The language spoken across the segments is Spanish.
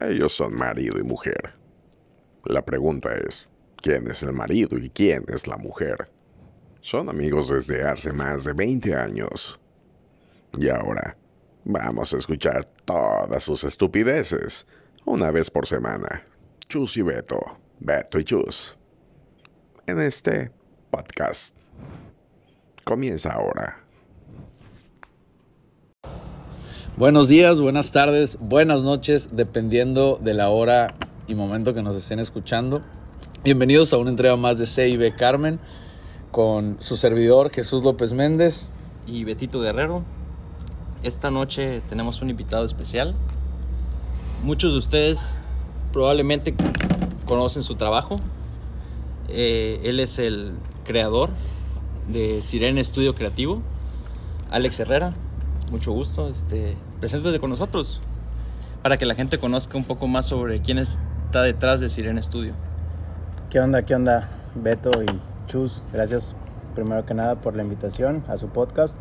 Ellos son marido y mujer. La pregunta es, ¿quién es el marido y quién es la mujer? Son amigos desde hace más de 20 años. Y ahora, vamos a escuchar todas sus estupideces, una vez por semana. Chus y Beto, Beto y Chus. En este podcast. Comienza ahora. Buenos días, buenas tardes, buenas noches, dependiendo de la hora y momento que nos estén escuchando. Bienvenidos a una entrega más de CIB Carmen con su servidor Jesús López Méndez. y Betito Guerrero. Esta noche tenemos un invitado especial. Muchos de ustedes probablemente conocen su trabajo. Eh, él es el creador de Sirene Estudio Creativo, Alex Herrera. Mucho gusto. Este, preséntate con nosotros para que la gente conozca un poco más sobre quién está detrás de Sirene Estudio. ¿Qué onda? ¿Qué onda? Beto y Chus, gracias primero que nada por la invitación a su podcast.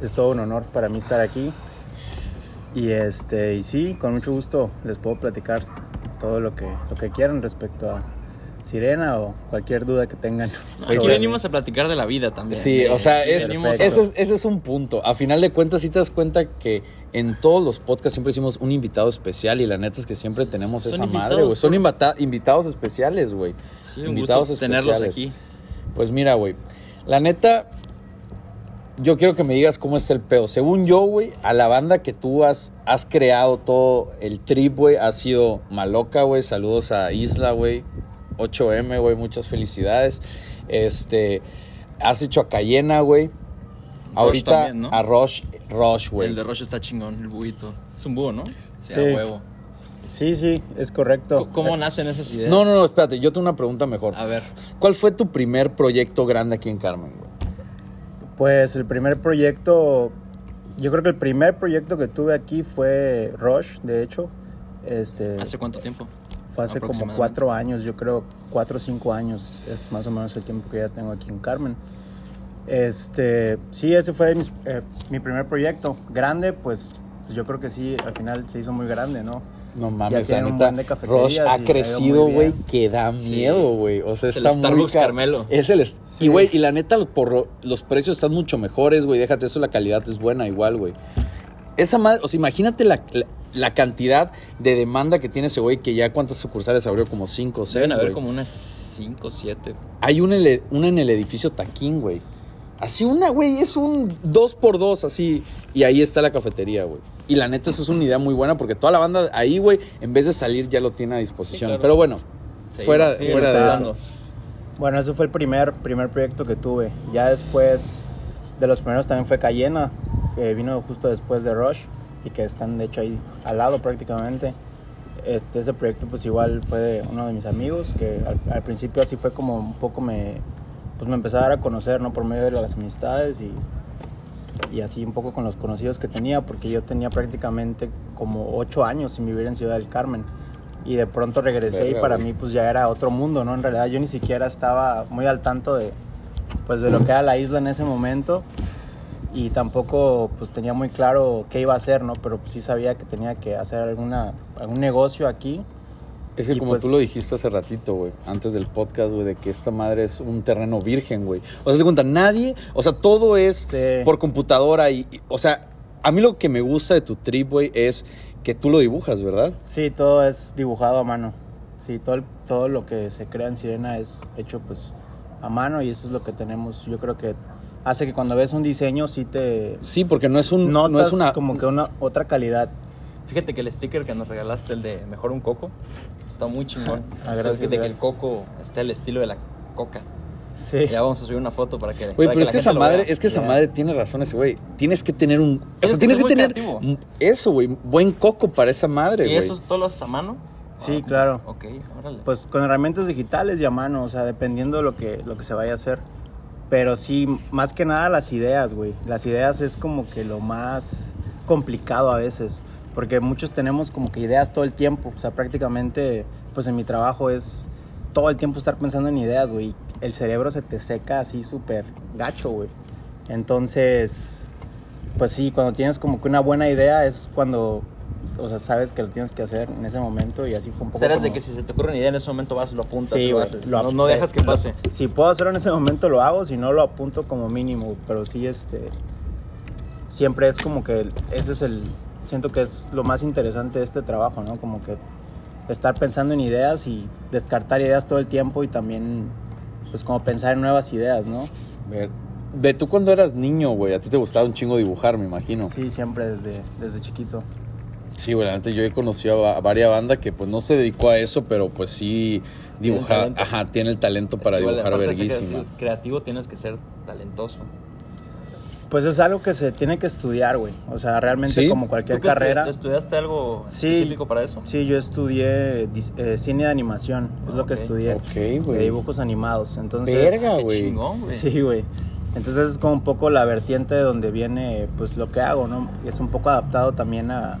Es todo un honor para mí estar aquí. Y este, y sí, con mucho gusto les puedo platicar todo lo que, lo que quieran respecto a Sirena o cualquier duda que tengan. Aquí venimos a platicar de la vida también. Sí, o sea, es, ese, es, ese es un punto. A final de cuentas, si te das cuenta que en todos los podcasts siempre hicimos un invitado especial y la neta es que siempre tenemos esa madre, güey. Son invitados especiales, güey. Sí, invitados gusto tenerlos especiales. aquí. Pues mira, güey. La neta, yo quiero que me digas cómo está el pedo. Según yo, güey, a la banda que tú has, has creado todo el trip, güey, ha sido Maloca, güey. Saludos a Isla, güey. 8M, güey. Muchas felicidades. Este, has hecho a Cayena, güey. Ahorita también, ¿no? a Rush, Rush, güey. El de Roche está chingón, el buito. Es un búho, ¿no? Sí. a huevo. Sí, sí, es correcto. ¿Cómo nacen esas ideas? No, no, no, espérate. Yo tengo una pregunta mejor. A ver. ¿Cuál fue tu primer proyecto grande aquí en Carmen, güey? Pues el primer proyecto, yo creo que el primer proyecto que tuve aquí fue Rush, de hecho. Este, ¿Hace cuánto tiempo? Fue hace como cuatro años, yo creo, cuatro o cinco años. Es más o menos el tiempo que ya tengo aquí en Carmen. Este, sí, ese fue mis- eh, mi primer proyecto. Grande, pues, pues yo creo que sí, al final se hizo muy grande, ¿no? No Ya mames, la neta, buen de cafeterías Rush y ha crecido, muy güey, que da Sí. miedo, güey. O sea, Es el está muy Starbucks car- Carmelo. Es el Sí. Y güey, y la neta por lo- los precios están mucho mejores, güey. Déjate eso, la calidad es buena igual, güey. Esa madre, o sea, imagínate la, la, la cantidad de demanda que tiene ese güey que ya cuántas sucursales abrió como cinco o seis, Deben haber güey. como unas 5 o 7. Hay una, en el- una en el edificio Taquín, güey. Así una, güey, es un dos por dos, así. Y ahí está la cafetería, güey. Y la neta, eso es una idea muy buena porque toda la banda ahí, güey, en vez de salir ya lo tiene a disposición. Sí, claro. Pero bueno, fuera, de eso. Bueno, ese fue el primer, primer proyecto que tuve. Ya después de los primeros también fue Cayena, que vino justo después de Rush y que están de hecho ahí al lado prácticamente. Este, ese proyecto pues igual fue de uno de mis amigos que al, al principio así fue como un poco me, pues me empezó a dar a conocer, ¿no? Por medio de las amistades y, y así un poco con los conocidos que tenía porque yo tenía prácticamente como ocho años sin vivir en Ciudad del Carmen. Y de pronto regresé Verga, y para güey. mí pues ya era otro mundo, ¿no? En realidad yo ni siquiera estaba muy al tanto de pues de lo que era la isla en ese momento y tampoco pues tenía muy claro qué iba a hacer, ¿no? Pero pues sí sabía que tenía que hacer alguna algún negocio aquí. Es que como pues- tú lo dijiste hace ratito, güey, antes del podcast, güey, de que esta madre es un terreno virgen, güey. O sea, se cuenta, nadie, o sea, todo es Sí. por computadora y, y- o sea, a mí lo que me gusta de tu trip, güey, es que tú lo dibujas, ¿verdad? Sí, todo es dibujado a mano. Sí, todo, el- todo lo que se crea en Sirena es hecho pues a mano y eso es lo que tenemos. Yo creo que hace que cuando ves un diseño sí te Sí, porque no es un, notas no es una, como que una otra calidad. Fíjate que el sticker que nos regalaste, el de Mejor un Coco, está muy chingón. Ah, gracias, Fíjate que el coco está el estilo de la coca. Sí. Ya vamos a subir una foto para que. Güey, pero es la que esa madre, es que esa madre tiene razón ese güey. Tienes que tener un, o Tienes sea, que tienes que tener creativo. eso, güey, buen coco para esa madre, ¿Y güey. eso todo lo haces a mano? Sí, Ah, claro. Ok, órale. Pues con herramientas digitales y a mano, o sea, dependiendo de lo que, lo que se vaya a hacer. Pero sí, más que nada las ideas, güey. Las ideas es como que lo más complicado a veces. Porque muchos tenemos como que ideas todo el tiempo. O sea, prácticamente, pues en mi trabajo es todo el tiempo estar pensando en ideas, güey. El cerebro se te seca así súper gacho, güey. Entonces, pues sí, cuando tienes como que una buena idea es cuando o sea, sabes que lo tienes que hacer en ese momento y así fue un poco. Eres de que si se te ocurre una idea en ese momento vas, lo apuntas, Sí, lo haces. lo no, ap- no dejas que lo- pase. Si puedo hacerlo en ese momento lo hago, si no lo apunto como mínimo, pero sí este siempre es como que ese es el siento que es lo más interesante de este trabajo, ¿no? Como que estar pensando en ideas y descartar ideas todo el tiempo y también pues como pensar en nuevas ideas, ¿no? Ver. Ve, tú cuando eras niño, güey, a ti te gustaba un chingo dibujar, me imagino. Sí, siempre desde desde chiquito. Sí, güey, la neta, yo he conocido a, a varias bandas que pues no se dedicó a eso, pero pues sí dibujar, ajá, tiene el talento Es para que igual, dibujar de verguísima. creativo- creativo tienes que ser talentoso. Pues es algo que se tiene que estudiar, güey. O sea, realmente Sí. como cualquier ¿Tú qué estu- carrera. estudiaste algo Sí. específico para eso? Sí, yo estudié eh, cine de animación, es lo que estudié. Ok, De güey. dibujos animados. Entonces, Verga, güey. Sí, güey. Entonces es como un poco la vertiente de donde viene pues lo que hago, ¿no? Es un poco adaptado también a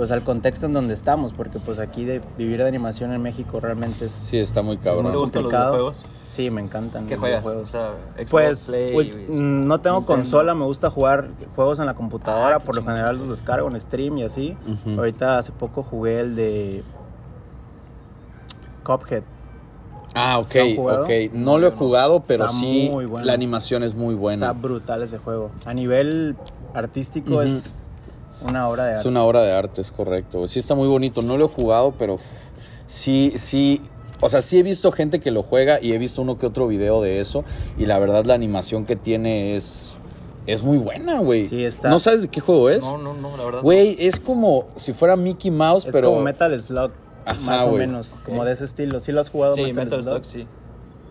pues al contexto en donde estamos, porque pues aquí de vivir de animación en México realmente es Sí, está muy ¿No cabrón. te gustan los videojuegos? Sí, me encantan. ¿Qué los juegas? videojuegos. O sea, Xbox, Pues Play, ul- y- no tengo Nintendo. consola, me gusta jugar juegos en la computadora, Ah, por lo general los descargo en stream y así. Ahorita hace poco jugué el de Cuphead. Ah, ok, ok. No lo he jugado, pero Está sí, muy bueno. la animación es muy buena. Está brutal ese juego. A nivel artístico es una obra de Es arte. una obra de arte, es correcto. Sí está muy bonito. No lo he jugado, pero sí, sí. O sea, sí he visto gente que lo juega y he visto uno que otro video de eso. Y la verdad, la animación que tiene es, es muy buena, güey. Sí, está. ¿No sabes de qué juego es? No, no, no, la verdad. Güey, es como si fuera Mickey Mouse, Es pero. como Metal Slug, Ajá, más o menos, como de ese estilo. ¿Sí lo has jugado Sí, Metal, Metal Slug? Slug, sí.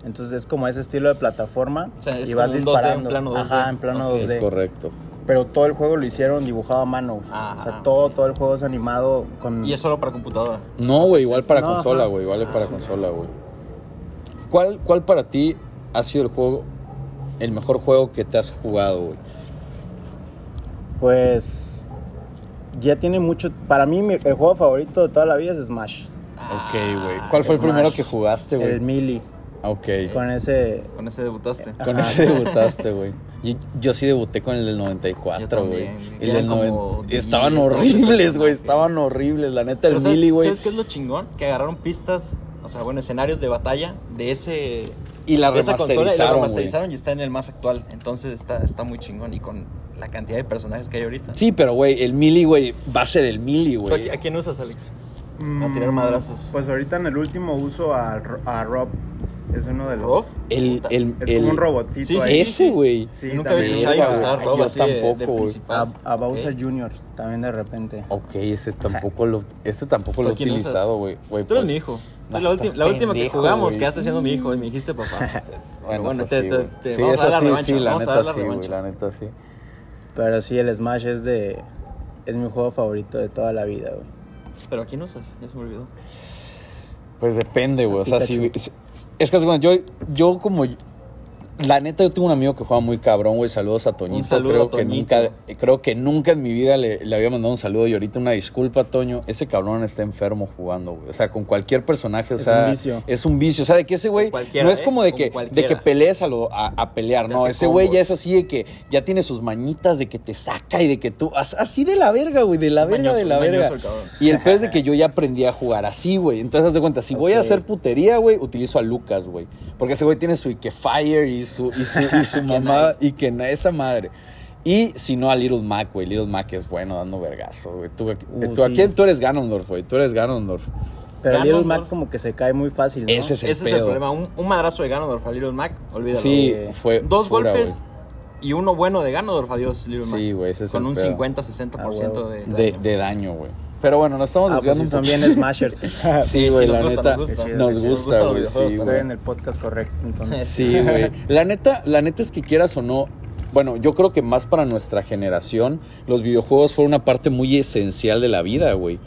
Entonces es como ese estilo de plataforma O sea, es y vas como un 2D, disparando. en plano 2D. Ajá, en plano Ok. 2D. Es correcto. Pero todo el juego lo hicieron dibujado a mano. Ah, o sea, ah, todo, todo el juego es animado con... Y es solo para computadora. No, güey, igual para No, consola, güey. Igual Ah, para sí. consola, güey. ¿Cuál, ¿Cuál para ti ha sido el juego, el mejor juego que te has jugado, güey? Pues... Ya tiene mucho... Para mí el juego favorito de toda la vida es Smash. Ok, güey. ¿Cuál fue el primero que jugaste, güey? El Melee. Ok. Con ese... Con ese debutaste. Con Ajá. ese debutaste, güey. Yo, yo sí debuté con el del Yo 94, también, güey. El Eran del como 90. Estaban 10, 12 horribles, güey. Estaban horribles. La neta, el Pero ¿sabes, Mili, güey. ¿Sabes qué es lo chingón? Que agarraron pistas, o sea, bueno, escenarios de batalla de ese. Y la de esa consola y la remasterizaron, remasterizaron y está en el más actual. Entonces está, está muy chingón y con la cantidad de personajes que hay ahorita. Sí, pero, güey, el Mili, güey, va a ser el Mili, ¿Tú güey. ¿A, a quién usas, Alex? A tirar madrazos. Pues ahorita en el último uso a, Ro- a Rob. Es uno de los... ¿Rob? El, el, Es el- como un robotcito Sí, sí, ahí. Ese, güey. Sí, nunca había escuchado a usar Rob yo así de- de, tampoco, güey. principal. A, a Bowser Ok. Jr. también de repente. Ok, ese tampoco lo, ese tampoco ¿Tú lo he utilizado, güey. Tú eres pues, mi hijo. La, la última que jugamos, güey. que estás siendo mi hijo, y me dijiste papá. Este, Bueno, bueno, eso te, sí, te- te- Sí, vamos eso a dar la sí, revancha. sí, la vamos a neta dar la sí, la neta sí. Pero sí, el Smash es de... Es mi juego favorito de toda la vida, güey. Pero ¿a quién usas? Ya se me olvidó. Pues depende, güey. O sea, si, es que bueno, yo, yo como la neta yo tengo un amigo que juega muy cabrón, güey. Saludos a Toñito. Un saludo creo a que nunca, creo que nunca en mi vida le, le había mandado un saludo y ahorita una disculpa, Toño. Ese cabrón está enfermo jugando, güey. O sea, con cualquier personaje, o Es sea, un vicio. es un vicio. O sea, de que ese güey no es ¿eh? como de que, de que pelees a, lo, a, a pelear, Te no. Ese güey ya es así de que ya tiene sus mañitas de que te saca y de que tú, as- así de la verga, güey, de la verga, Mañoso, de la verga. Y el peor es de que yo ya aprendí a jugar así, güey. Entonces, haz de cuenta, si voy a hacer putería, güey, utilizo a Lucas, güey. Porque ese güey tiene su Ike Fire y su, y su, y su mamá, y que na- esa madre. Y si no, a Little Mac, güey. Little Mac es bueno dando vergazo, güey. Tú, Uh, tú, ¿a sí. quién? Tú eres Ganondorf, güey. Tú eres Ganondorf. Pero Ganondorf. Little Mac como que se cae muy fácil, ¿no? Ese es el Ese es pedo. el problema. Un, un madrazo de Ganondorf a Little Mac, olvídalo. Sí, fue. Dos fuera, golpes y uno bueno de Ganondorf, adiós, Little Mac. Sí, güey, ese es Con el un pedo. 50-60% Ah, de, güey. De, daño. de daño, güey. Pero bueno, nos estamos Ah, pues desviando sí, un son bien Smashers. Sí, güey, sí, la gusta, neta. nos gusta. Nos güey. Sí, Estoy güey. en el podcast correcto, entonces. Sí, güey. La neta, la neta es que quieras o no. Bueno, yo creo que más para nuestra generación, los videojuegos fueron una parte muy esencial de la vida, güey.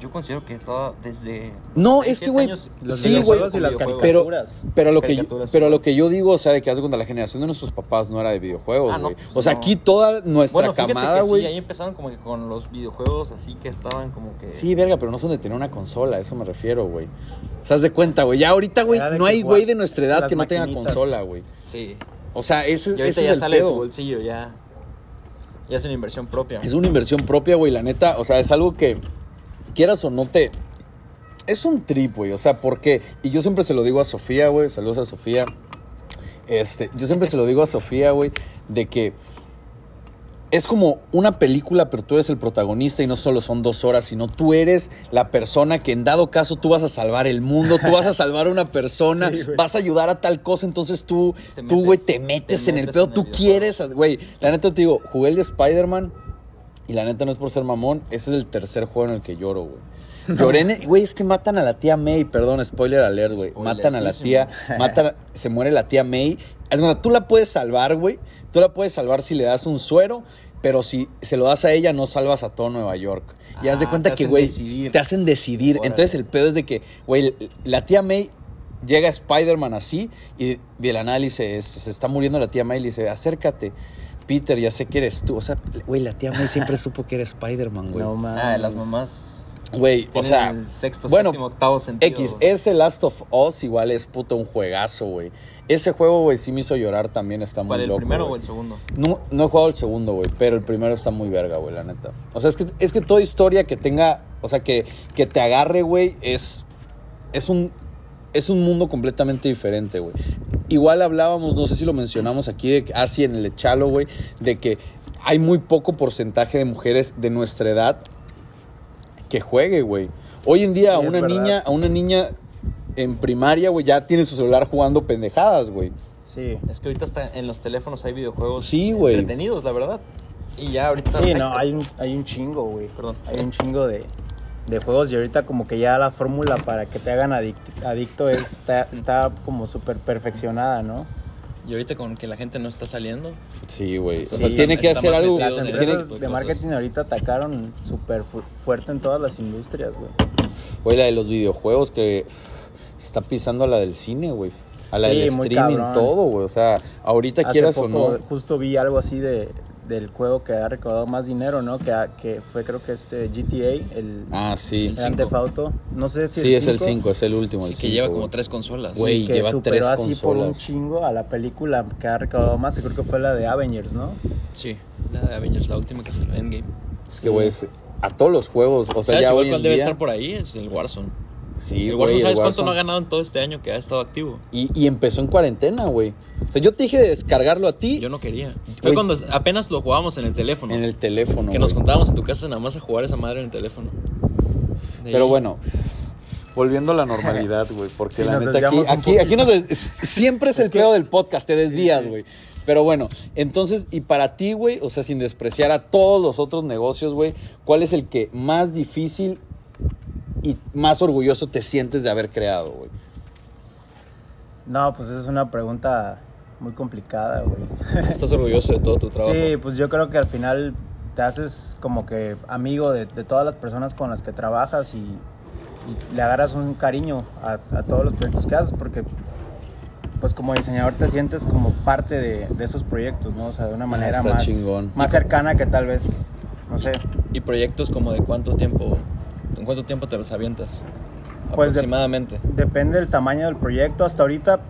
Yo considero que todo desde. No, es que, güey, Sí, güey. Pero, caricaturas. pero lo que yo, pero lo que yo digo, o sea, de que haz de cuenta, la generación de nuestros papás no era de videojuegos, Ah, no, pues o sea, no. aquí toda nuestra Bueno, camada, güey. sí, ahí empezaron como que con los videojuegos así que estaban como que. Sí, verga, pero no son de tener una consola, a eso me refiero, güey. Sea, haz de cuenta, güey. Ya ahorita, güey, no hay güey de nuestra edad que no tenga consola, güey. Sí. O sea, ese, Y ese ahorita es ya el sale de tu bolsillo, ya. Y es una inversión propia. Es una inversión propia, güey, la neta. O sea, es algo que, quieras o no te... Es un trip, güey. O sea, porque... Y yo siempre se lo digo a Sofía, güey. Saludos a Sofía. Este, yo siempre se lo digo a Sofía, güey, de que es como una película, pero tú eres el protagonista y no solo son dos horas, sino tú eres la persona que en dado caso tú vas a salvar el mundo, tú vas a salvar a una persona, Sí, vas a ayudar a tal cosa, entonces tú, Te tú, güey, metes- te metes te en el pedo, el tú quieres, güey, la neta te digo, jugué el de Spider-Man y la neta no es por ser mamón, ese es el tercer juego en el que lloro, güey. Lloré, en el- güey, es que matan a la tía May, perdón, spoiler alert, güey. Matan a la tía, matan, se muere la tía May. Es más, tú la puedes salvar, güey. Tú la puedes salvar si le das un suero, pero si se lo das a ella, no salvas a todo Nueva York. Y haz de Ah, cuenta que, güey, te hacen decidir. Órale. Entonces el pedo es de que, güey, la tía May llega a Spider-Man así y de la nada le dice, "Es- se está muriendo la tía May, y le dice, acércate. Peter, ya sé que eres tú. O sea, güey, la tía May siempre supo que era Spider-Man, güey. No mames. Ah, las mamás Güey, o sea, el sexto, bueno, séptimo, octavo sentido. X, ese Last of Us igual es puto un juegazo, güey. Ese juego, güey, sí me hizo llorar también, está muy ¿Cuál, el loco, primero o el segundo? No, no he jugado el segundo, güey, pero el primero está muy verga, güey, la neta. O sea, es que, es que toda historia que tenga, o sea, que, que te agarre, güey, es, es, un, es un mundo completamente diferente, güey. Igual hablábamos, no sé si lo mencionamos aquí, de, que- así en el Echalo, güey, de que hay muy poco porcentaje de mujeres de nuestra edad que juegue, güey. Hoy en día Sí, a una niña, a una niña en primaria, güey, ya tiene su celular jugando pendejadas, güey. Sí. Es que ahorita está en los teléfonos hay videojuegos Sí, güey. entretenidos, la verdad. Y ya ahorita Sí, no, hay un, hay un chingo, güey. Perdón. Hay un chingo de, de juegos y ahorita como que ya la fórmula para que te hagan adict- adicto está, está como súper perfeccionada, ¿no? Y ahorita con que la gente no está saliendo, Sí, güey. Sí, o sea, tiene que hacer algo. Las empresas de marketing ahorita atacaron súper fu- fuerte en todas las industrias, güey. Güey, la de los videojuegos que se está pisando a la del cine, güey. A la Sí, del streaming, todo, güey. O sea, ahorita Hace quieras poco o no. justo vi algo así de del juego que ha recaudado más dinero, ¿no? Que, ha- que fue creo que este GTA, el Ah, sí. El Grand. Theft Auto. No sé si Sí, es el cinco, 5, es el último. sí el que cinco, lleva como tres consolas. Güey, que lleva superó tres así por un chingo a la película que ha recaudado más, creo que fue la de Avengers, ¿no? Sí, la de Avengers, la última que salió, Endgame. Es que, güey, a todos los juegos. O sea, ¿Sabes ya igual hoy cuál en debe día- estar por ahí? Es el Warzone. Sí, el Warzone, el ¿sabes cuánto Warzone. no ha ganado en todo este año que ha estado activo? Y, y empezó en cuarentena, güey. O sea, yo te dije de descargarlo a ti Yo no quería. Güey. Fue cuando apenas lo jugábamos en el teléfono. en el teléfono. que nos güey. juntábamos en tu casa nada más a jugar esa madre en el teléfono. De Pero ahí- bueno, volviendo a la normalidad, güey, porque Sí, la neta aquí, aquí, aquí nos des- siempre es, el pedo del podcast, te desvías, güey. Pero bueno, entonces, y para ti, güey, o sea, sin despreciar a todos los otros negocios, güey, ¿cuál es el que más difícil y más orgulloso te sientes de haber creado, güey? No, pues esa es una pregunta muy complicada, güey. Estás orgulloso de todo tu trabajo. Sí, pues yo creo que al final te haces como que amigo de, de todas las personas con las que trabajas y, y le agarras un cariño a, a todos los proyectos que haces porque pues como diseñador te sientes como parte de, de esos proyectos, ¿no? O sea, de una manera Ah, está más, chingón. más cercana que tal vez, no sé, ¿Y proyectos como de cuánto tiempo? ¿En cuánto tiempo te los avientas? Pues de- Aproximadamente. Depende del tamaño del proyecto. Hasta ahorita,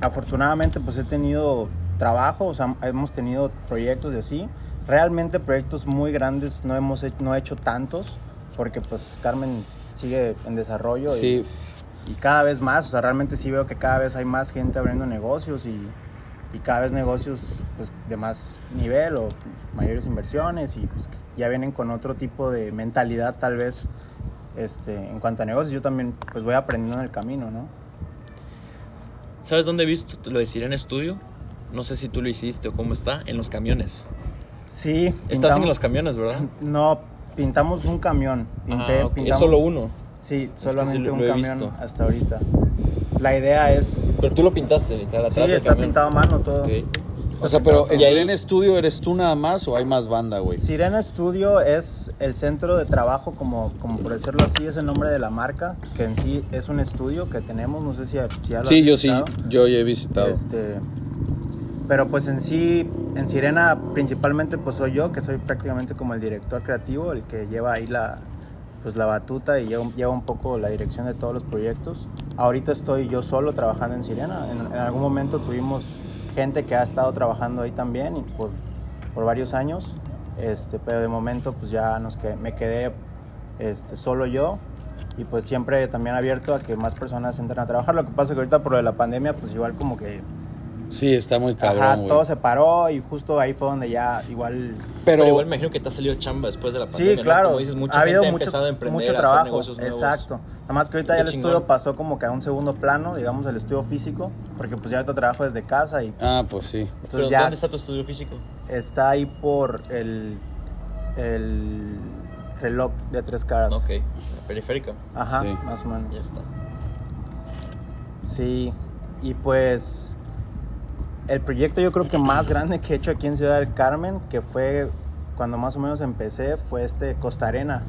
afortunadamente, pues he tenido trabajo, o sea, hemos tenido proyectos y así. Realmente proyectos muy grandes no hemos hecho, no he hecho tantos, porque pues Carmen sigue en desarrollo y- Sí, y, cada vez más, o sea, realmente sí veo que cada vez hay más gente abriendo negocios y, y cada vez negocios pues, de más nivel o mayores inversiones y pues, ya vienen con otro tipo de mentalidad tal vez este, en cuanto a negocios. Yo también pues voy aprendiendo en el camino, ¿no? ¿Sabes dónde he visto lo de Sirena Studio? No sé si tú lo hiciste o cómo está. En los camiones. Sí. Estás en pintamos- los camiones, ¿verdad? No, pintamos un camión. Pinté, Ah, ok. Es pintamos- solo uno. Sí, que solamente sí un camión visto. hasta ahorita. La idea es... Pero tú lo pintaste, literal, Sí, del está pintado a mano todo. Ok. O sea, pero en Sirena Studio eres tú nada más o hay más banda, güey. Sirena Studio es el centro de trabajo, como, como por decirlo así, es el nombre de la marca, que en sí es un estudio que tenemos, no sé si, si ya lo Sí, has yo sí, yo ya he visitado. Este, pero pues en sí, en Sirena principalmente pues soy yo, que soy prácticamente como el director creativo, el que lleva ahí la, pues la batuta y lleva, lleva un poco la dirección de todos los proyectos. Ahorita estoy yo solo trabajando en Sirena, en, en algún momento tuvimos gente que ha estado trabajando ahí también y por, por varios años, Este, pero de momento pues ya nos que me quedé este, solo yo y pues siempre también abierto a que más personas entren a trabajar. Lo que pasa es que ahorita por lo de la pandemia pues igual como que Sí, está muy cabrón, ajá, todo se paró y justo ahí fue donde ya igual Pero, Pero, igual me imagino que te ha salido chamba después de la pandemia. Sí, ¿no? claro. Como dices, mucha ha habido gente ha mucho, empezado a emprender, mucho a hacer trabajo. negocios nuevos. Exacto. Nada más que ahorita Qué ya el chingón. estudio pasó como que a un segundo plano, digamos, el estudio físico, porque pues ya ahorita trabajo desde casa y Ah, pues sí. Pero entonces ya ¿dónde está tu estudio físico? está ahí por el, el reloj de tres caras. Ok, la periférica. Ajá, Sí. más o menos. Ya está. Sí, y pues el proyecto yo creo que más grande que he hecho aquí en Ciudad del Carmen, que fue cuando más o menos empecé, fue este Costa Arena.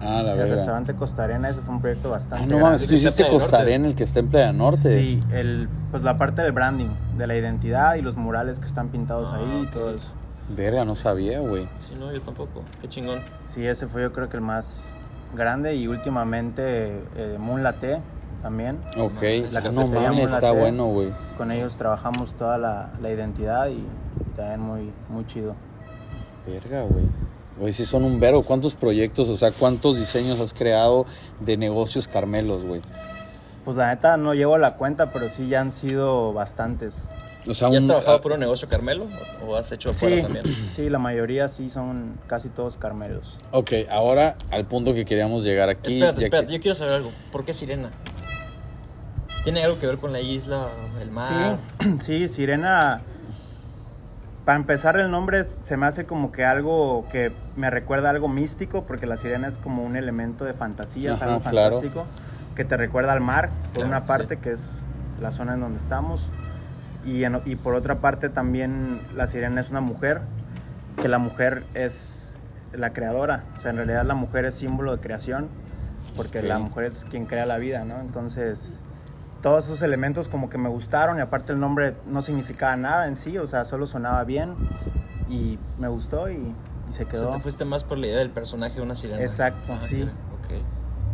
Ah, la el verdad. restaurante Costa Arena, ese fue un proyecto bastante Ah, no mames, tú hiciste Playa Costa Norte. Arena, el que está en Playa Norte. Sí, el, pues la parte del branding, de la identidad y los murales que están pintados Ah, ahí y todo eso. Verga, no sabía, güey. Sí, no, yo tampoco. Qué chingón. Sí, ese fue yo creo que el más grande y últimamente eh, Moon Latte también. Ok. La Ah, no mames, Moon está Latte. bueno, güey. Con ellos trabajamos toda la, la identidad y, y también muy, muy chido. Verga, güey. Güey, sí son un vero. ¿Cuántos proyectos, o sea, cuántos diseños has creado de negocios Carmelos, güey? Pues la neta no llevo la cuenta, pero sí ya han sido bastantes. O sea, ¿Ya has un- trabajado ah, por un negocio Carmelo? ¿O o has hecho afuera Sí, también? sí, la mayoría sí son casi todos carmelos. Ok, ahora al punto que queríamos llegar aquí. espérate, espérate, que- yo quiero saber algo. ¿Por qué Sirena? ¿Tiene algo que ver con la isla, el mar? Sí, sí, Sirena. Para empezar, el nombre se me hace como que algo que me recuerda a algo místico, porque la sirena es como un elemento de fantasía, es algo claro. fantástico, que te recuerda al mar, por Claro, una sí. parte, que es la zona en donde estamos, y, en- y por otra parte también la sirena es una mujer, que la mujer es la creadora, o sea, en realidad la mujer es símbolo de creación, porque la mujer es quien crea la vida, ¿no? Entonces todos esos elementos como que me gustaron y aparte el nombre no significaba nada en sí, o sea, solo sonaba bien y me gustó y, y se O quedó. sea, te fuiste más por la idea del personaje de una sirena. Exacto, Ah, sí. ok, ok.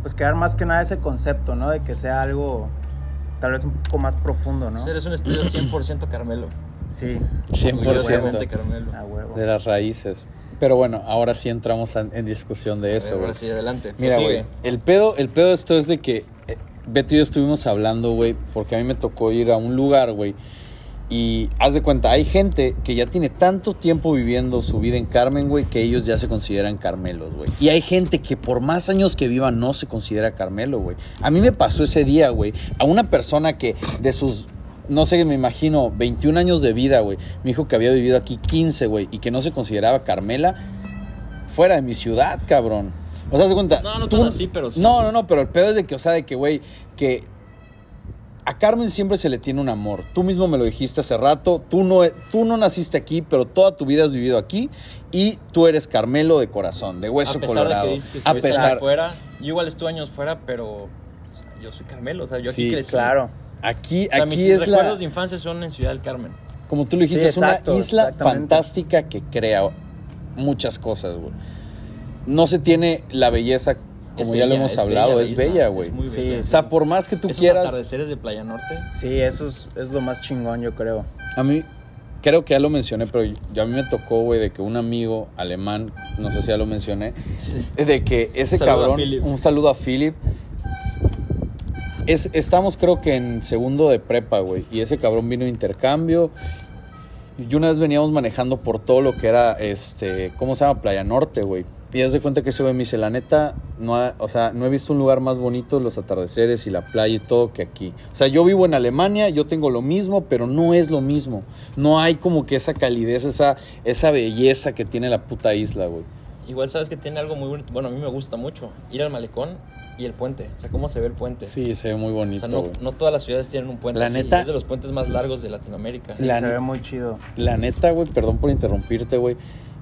Pues quedar más que nada ese concepto, ¿no? De que sea algo tal vez un poco más profundo, ¿no? O sea, eres un estudio 100% Carmelo. Sí, 100%. Orgullosamente Carmelo. a huevo. de las raíces. Pero bueno, ahora sí entramos en, en discusión de eso, güey. Ahora sí, adelante. Mira, Prosigue. güey, el pedo, el pedo de esto es de que eh, Beto y yo estuvimos hablando, güey, porque a mí me tocó ir a un lugar, güey, y haz de cuenta, hay gente que ya tiene tanto tiempo viviendo su vida en Carmen, güey, que ellos ya se consideran Carmelos, güey. Y hay gente que por más años que viva no se considera Carmelo, güey. A mí me pasó ese día, güey, a una persona que de sus no sé, me imagino, 21 años de vida, güey. Me dijo que había vivido aquí 15, güey, y que no se consideraba Carmela fuera de mi ciudad, cabrón. O sea, de cuenta. No, no tú- tan así, pero sí. No, no, no, pero el pedo es de que, o sea, de que, güey, que a Carmen siempre se le tiene un amor. Tú mismo me lo dijiste hace rato. Tú no, tú no naciste aquí, pero toda tu vida has vivido aquí. Y tú eres Carmelo de corazón, de hueso a pesar colorado. de que dices que a pesar. afuera, yo igual estuve años fuera, pero o sea, yo soy Carmelo, o sea, yo aquí Sí, crecí. Claro. Aquí, O sea, aquí mis es la. recuerdos de infancia son en Ciudad del Carmen. Como tú lo dijiste, Sí, es una exacto, isla fantástica que crea muchas cosas, güey. No se tiene la belleza, como Es ya lo hemos es hablado, bella es bella, es güey. muy Sí, bella. O sea, por más que tú Esos quieras, atardeceres de Playa Norte. Sí, eso es, es lo más chingón, yo creo. a mí, creo que ya lo mencioné, pero yo a mí me tocó, güey, de que un amigo alemán, no sé si ya lo mencioné, de que ese cabrón, un saludo a Philip. Es, estamos creo que en segundo de prepa, güey, y ese cabrón vino de intercambio. Y una vez veníamos manejando por todo lo que era, este, ¿cómo se llama? Playa Norte, güey. Y haz de cuenta que ese güey me dice, la neta, no ha- o sea, no he visto un lugar más bonito, los atardeceres y la playa y todo que aquí. O sea, yo vivo en Alemania, yo tengo lo mismo, pero no es lo mismo. No hay como que esa calidez, esa, esa belleza que tiene la puta isla, güey. Igual sabes que tiene algo muy bonito. Bueno, a mí me gusta mucho ir al malecón y el puente. O sea, cómo se ve el puente. Sí, se ve muy O bonito, sea, no, no todas las ciudades tienen un puente. La así, neta- Es de los puentes más largos de Latinoamérica. Sí, La se ve muy chido. La neta, güey, perdón por interrumpirte, güey.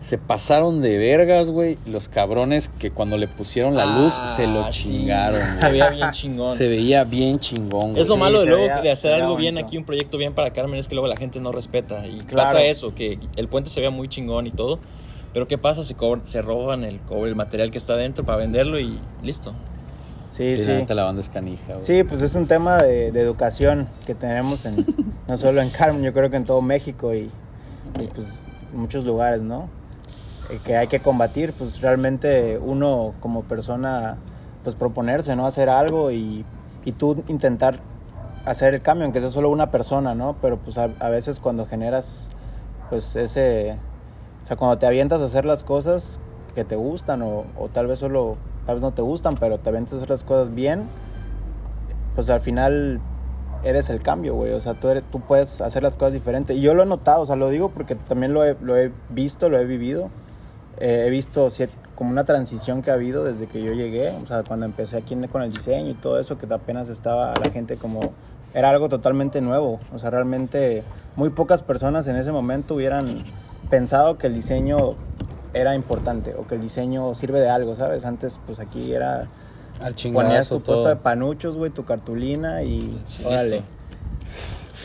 Se pasaron de vergas, güey. Los cabrones que cuando le pusieron la luz Ah, se lo sí. chingaron. Se veía bien chingón. Se veía bien chingón, güey. Es lo Sí, malo de luego veía- de hacer algo bien aquí, un proyecto bien para Carmen, es que luego la gente no respeta. Y Claro. pasa eso, que el puente se vea muy chingón y todo. Pero ¿qué pasa? Se, cobran- se roban el cobre, el material que está dentro para venderlo y listo. Sí, Sí, sí. la banda es canija, güey. Sí, pues es un tema de, de educación que tenemos en, no solo en Carmen, yo creo que en todo México y, y, pues en muchos lugares, ¿no? Eh, que hay que combatir, pues realmente uno como persona, pues proponerse, ¿no? Hacer algo y, y tú intentar hacer el cambio, aunque sea solo una persona, ¿no? Pero pues a, a veces cuando generas, pues ese, o sea, cuando te avientas a hacer las cosas que te gustan o, o tal vez solo, tal vez no te gustan, pero te avientas a hacer las cosas bien, pues al final eres el cambio, güey. O sea, tú, eres, tú puedes hacer las cosas diferentes. Y yo lo he notado, o sea, lo digo porque también lo he, lo he visto, lo he vivido. Eh, he visto como una transición que ha habido desde que yo llegué, o sea, cuando empecé aquí con el diseño y todo eso, que apenas estaba la gente como... Era algo totalmente nuevo, o sea, realmente muy pocas personas en ese momento hubieran pensado que el diseño era importante o que el diseño sirve de algo, ¿sabes? Antes, pues aquí era Al Ponías chingadazo tu puesto todo. de panuchos, güey, tu cartulina y Sí, órale. listo.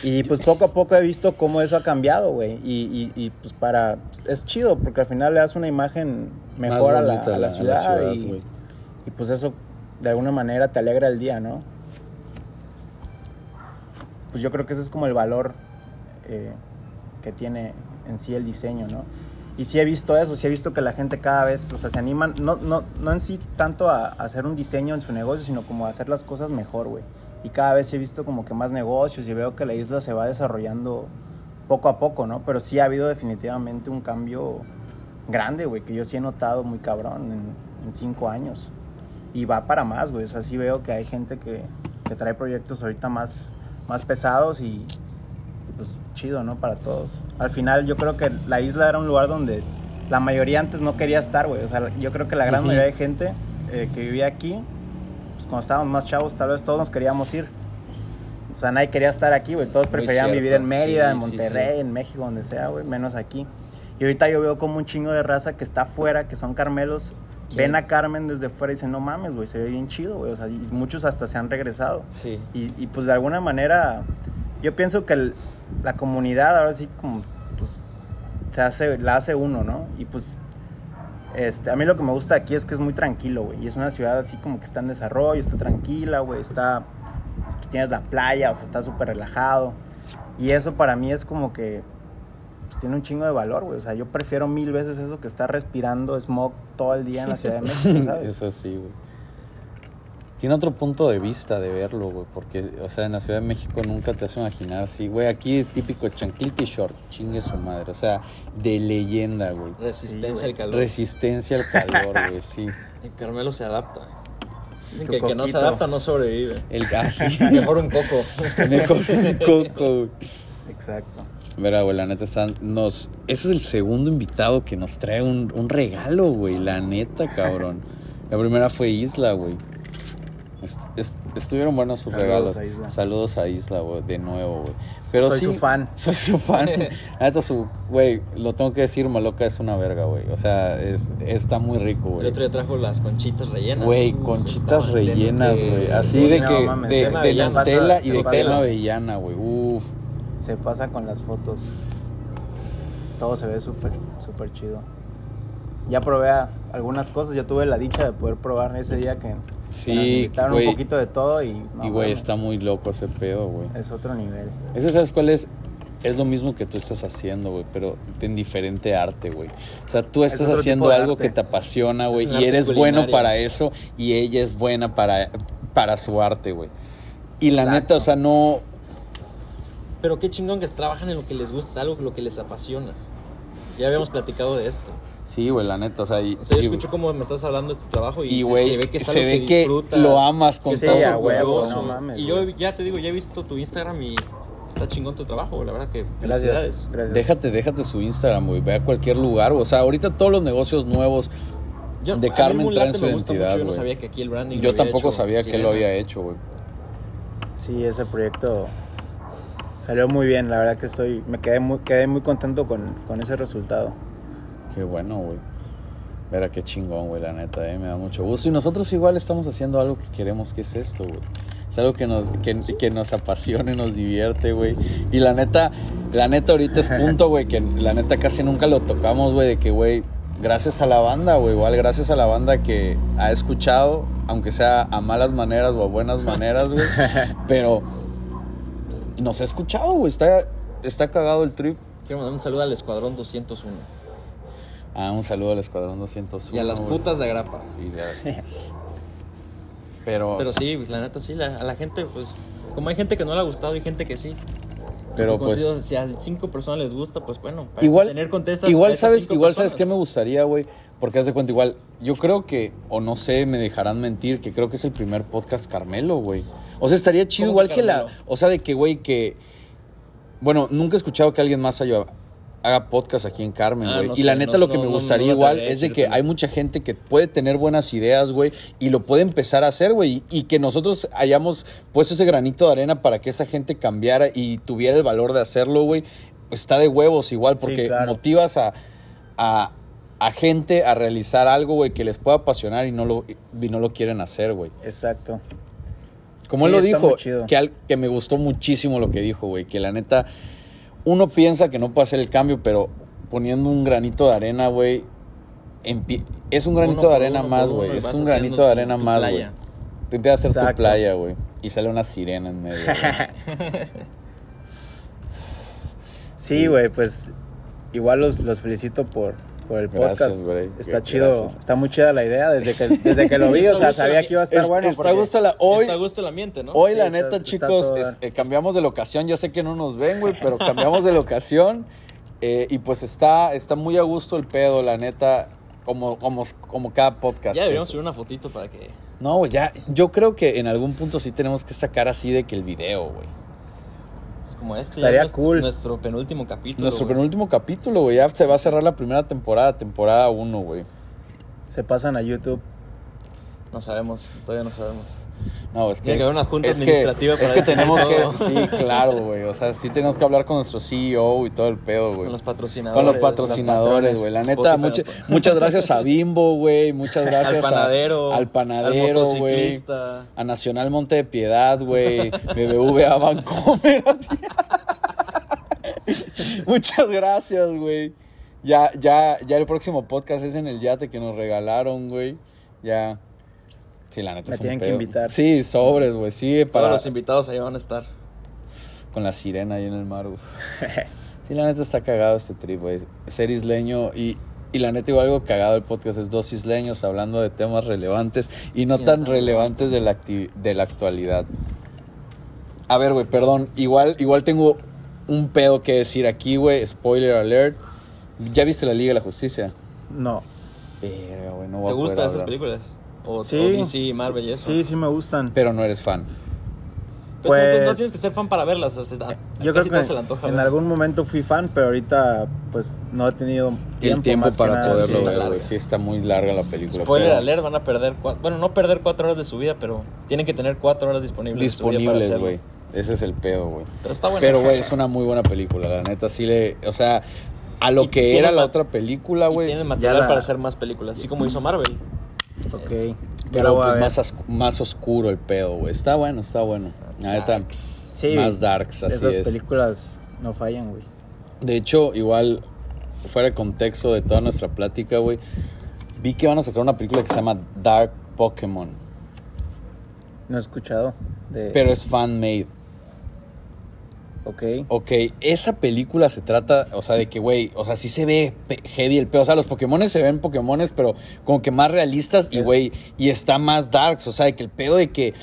Y pues poco a poco he visto cómo eso ha cambiado, güey. Y, y, y, pues para... Es chido porque al final le das una imagen mejor a la, a la ciudad, y, güey. y pues eso de alguna manera te alegra el día, ¿no? Pues yo creo que ese es como el valor eh, que tiene en sí el diseño, ¿no? Y sí he visto eso, sí he visto que la gente cada vez, o sea, se animan, no, no, no en sí tanto a, hacer un diseño en su negocio, sino como a hacer las cosas mejor, güey. Y cada vez he visto como que más negocios y veo que la isla se va desarrollando poco a poco, ¿no? Pero sí ha habido definitivamente un cambio grande, güey, que yo sí he notado muy cabrón en, cinco años. Y va para más, güey. O sea, sí veo que hay gente que, que trae proyectos ahorita más, más pesados y, pues chido, ¿no? Para todos. Al final yo creo que la isla era un lugar donde la mayoría antes no quería estar, güey. O sea, yo creo que la gran mayoría de gente eh, que vivía aquí, pues cuando estábamos más chavos, tal vez todos nos queríamos ir. O sea, nadie quería estar aquí, güey. Todos Muy preferían cierto, vivir en Mérida, sí, en Monterrey, sí. en México, donde sea, güey. Menos aquí. Y ahorita yo veo como un chingo de raza que está afuera, que son carmelos. Ven a Carmen desde fuera y dicen, no mames, güey, se ve bien chido, güey. O sea, y muchos hasta se han regresado. Sí. Y, y, pues de alguna manera, yo pienso que el- la comunidad ahora sí como, pues, se hace, la hace uno, ¿no? Y pues, este, a mí lo que me gusta aquí es que es muy tranquilo, güey. Y es una ciudad así como que está en desarrollo, está tranquila, güey, está, pues tienes la playa, o sea, está súper relajado. Y eso para mí es como que, pues tiene un chingo de valor, güey. O sea, yo prefiero mil veces eso que estar respirando smog todo el día en la Ciudad de México, ¿sabes? Eso sí, güey. Tiene otro punto de vista de verlo, güey, porque, o sea, en la Ciudad de México nunca te hace imaginar así, güey, aquí típico chanclita y short, chingue su madre, o sea, de leyenda, güey. Resistencia Sí, al calor. Resistencia al calor, güey, sí. El Carmelo se adapta. Dicen que el que no se adapta no sobrevive. El así, Mejor un coco. mejor un coco, güey. Exacto. Mira, güey, la neta están, nos, ese es el segundo invitado que nos trae un, un regalo, güey, la neta, cabrón. La primera fue Isla, güey. Est- est- estuvieron buenos sus Saludos regalos. a Isla. Saludos a Isla, güey, de nuevo, güey. Pero Soy sí- su fan. Soy su fan. Neta, su, güey, lo tengo que decir, Maloca es una verga, güey. O sea, es, está muy rico, El güey. otro día trajo las conchitas rellenas. Güey, conchitas rellenas, güey. Así de que, de, y de crema avellana, güey. Uf. Se pasa con las fotos. Todo se ve súper, súper chido. Ya probé algunas cosas, ya tuve la dicha de poder probar ese día que Sí, nos invitaron güey. un poquito de todo y... no y, güey, está muy loco ese pedo, güey. Es otro nivel. Ese, ¿sabes cuál es? Es lo mismo que tú estás haciendo, güey, pero en diferente arte, güey. O sea, tú Es estás haciendo algo arte. que te apasiona, güey, y eres bueno para eso, y ella es buena para, para su arte, güey. Y la Exacto. neta, o sea, no... Pero qué chingón que trabajan en lo que les gusta, algo lo que les apasiona. Ya habíamos platicado de esto. Sí, güey, la neta, o sea... Y, O sea, yo y- escucho cómo me estás hablando de tu trabajo y, Y, se- ve que es se algo ve que que disfrutas. lo amas con todo Sí, orgulloso. no mames, Y yo ya te digo, ya he visto tu Instagram y está chingón tu trabajo, la verdad que felicidades. Gracias. Déjate, déjate su Instagram, güey, ve a cualquier lugar, güey. O sea, ahorita todos los negocios nuevos Yo- de Carmen traen su identidad, mucho, Yo no sabía que aquí el branding Yo lo había tampoco hecho sabía que él lo había hecho, güey. Sí, ese proyecto salió muy bien. La verdad que estoy... Me quedé muy, quedé muy contento con, con ese resultado. Qué bueno, güey. Verá qué chingón, güey, la neta, eh, me da mucho gusto. Y nosotros igual estamos haciendo algo que queremos, que es esto, güey. Es algo que nos, que, que nos apasiona y nos divierte, güey. Y la neta, la neta ahorita es punto, güey, que la neta casi nunca lo tocamos, güey, de que, güey, gracias a la banda, güey, igual gracias a la banda que ha escuchado, aunque sea a malas maneras o a buenas maneras, güey. pero nos ha escuchado, güey, está, está cagado el trip. Quiero mandar un saludo al Escuadrón 201. Ah, un saludo al Escuadrón 201. Y a las güey. putas de Agrapa. Sí, ya. Pero, Pero sí, la neta sí, la- a la gente, pues, como hay gente que no le ha gustado y gente que sí. pero Pues, pues, si a cinco personas les gusta, pues bueno, para igual, tener contestas. igual sabes, igual sabes qué me gustaría, güey, porque haz de cuenta igual, yo creo que, o no sé, me dejarán mentir, que creo que es el primer podcast Carmelo, güey. O sea, estaría chido ¿Cómo igual que que la, o sea, de que, güey, que, bueno, nunca he escuchado que alguien más haya, haga podcast aquí en Carmen, Ah, güey. no y la neta no- lo que no- me gustaría igual es de que hay mucha gente que puede tener buenas ideas, güey, y lo puede empezar a hacer, güey, y que nosotros hayamos puesto ese granito de arena para que esa gente cambiara y tuviera el valor de hacerlo, güey. Está de huevos igual, Sí, porque claro. motivas a, a, a gente a realizar algo, güey, que les pueda apasionar y no lo, y no lo quieren hacer, güey. Exacto. Como Sí, él lo dijo, que, al- que me gustó muchísimo lo que dijo, güey, que la neta, uno piensa que no puede hacer el cambio, pero poniendo un granito de arena, güey, es un granito Uno de arena uno más, güey, es un granito de arena tu más, güey. Tú empiezas a hacer tu playa, güey, y sale una sirena en medio. güey. Sí, güey, pues igual los, los felicito por, por el Gracias, podcast. güey. Está Gracias. chido, está muy chida la idea desde que, desde que lo vi, o sea, sabía que iba a estar Es- bueno. está a gusto la- hoy, Está a gusto el ambiente, ¿no? Hoy, Sí, la está- neta, está chicos, todo es- dar. eh, cambiamos de locación. Ya sé que no nos ven, güey, pero cambiamos de locación. eh, y pues está, está muy a gusto el pedo, la neta, como, como, como cada podcast. Ya deberíamos subir una fotito para que. No, güey, ya. Yo creo que en algún punto sí tenemos que sacar así de que el video, güey. Como este. Estaría ya es nuestro, cool. Nuestro penúltimo capítulo. Nuestro güey. penúltimo capítulo, güey. Ya se va a cerrar la primera temporada, temporada 1, güey. Se pasan a YouTube. No sabemos, todavía no sabemos. No, es que. Tiene que haber una junta es que- administrativa Es para que definir tenemos todo. que. Sí, claro, güey. O sea, sí tenemos que hablar con nuestro CEO y todo el pedo, güey. Con los patrocinadores. Con los patrocinadores, güey. La neta, mucha- pues. muchas gracias a Bimbo, güey. Muchas gracias al panadero. a, al panadero, güey. A Nacional Monte de Piedad, güey. BBVA Bancomer. muchas gracias, güey. Ya, ya, ya el próximo podcast es en el yate que nos regalaron, güey. Ya. Sí, la neta Me es un tienen que invitar. Sí, sobres, güey. Sí, Todos para los invitados ahí van a estar. con la sirena ahí en el mar, güey. Sí, la neta está cagado este trip, güey. Ser isleño y, y la neta igual algo cagado el podcast es dos isleños hablando de temas relevantes y no Y tan relevantes de la, de la actualidad. A ver, güey, perdón. Igual, igual tengo un pedo que decir aquí, güey. Spoiler alert. ¿Ya viste la Liga de la Justicia? No. Verga, güey, no voy ¿Te a poder gustan esas hablar. películas? O, Sí. o DC, Marvel y eso. Sí, sí me gustan. Pero no eres fan. Pero es que no- Pues- tienes que ser fan para verlas. O sea, a- Yo creo casi que se le antoja en ver. algún momento fui fan, pero ahorita pues no he tenido tiempo, el tiempo más que para nada. poderlo sí ver, güey. larga. Sí, está muy larga la película. Spoiler pero- alert, van a perder. cua- Bueno, no perder cuatro horas de su vida, pero tienen que tener cuatro horas disponibles. de su vida para disponibles, güey. Ese es el pedo, güey. Pero está bueno. Pero, güey, es una muy buena película, la neta. Sí le. O sea, a lo Y que era la otra película, güey. tienen material la- para hacer más películas, así como hizo Marvel. Ok. Pero pues más, más oscuro el pedo, güey. Está bueno, está bueno. Neta. Darks. Sí, más darks, así Esas es. películas no fallan, güey. De hecho, igual, fuera de contexto de toda nuestra plática, güey. Vi que van a sacar una película que se llama Dark Pokémon. No he escuchado. De... Pero es fan-made. Ok. Ok, esa película se trata, o sea, de que, güey, o sea, sí se ve heavy el pedo. O sea, los Pokémones se ven Pokémones, pero como que más realistas y, güey, y está más darks. O sea, de que el pedo de que.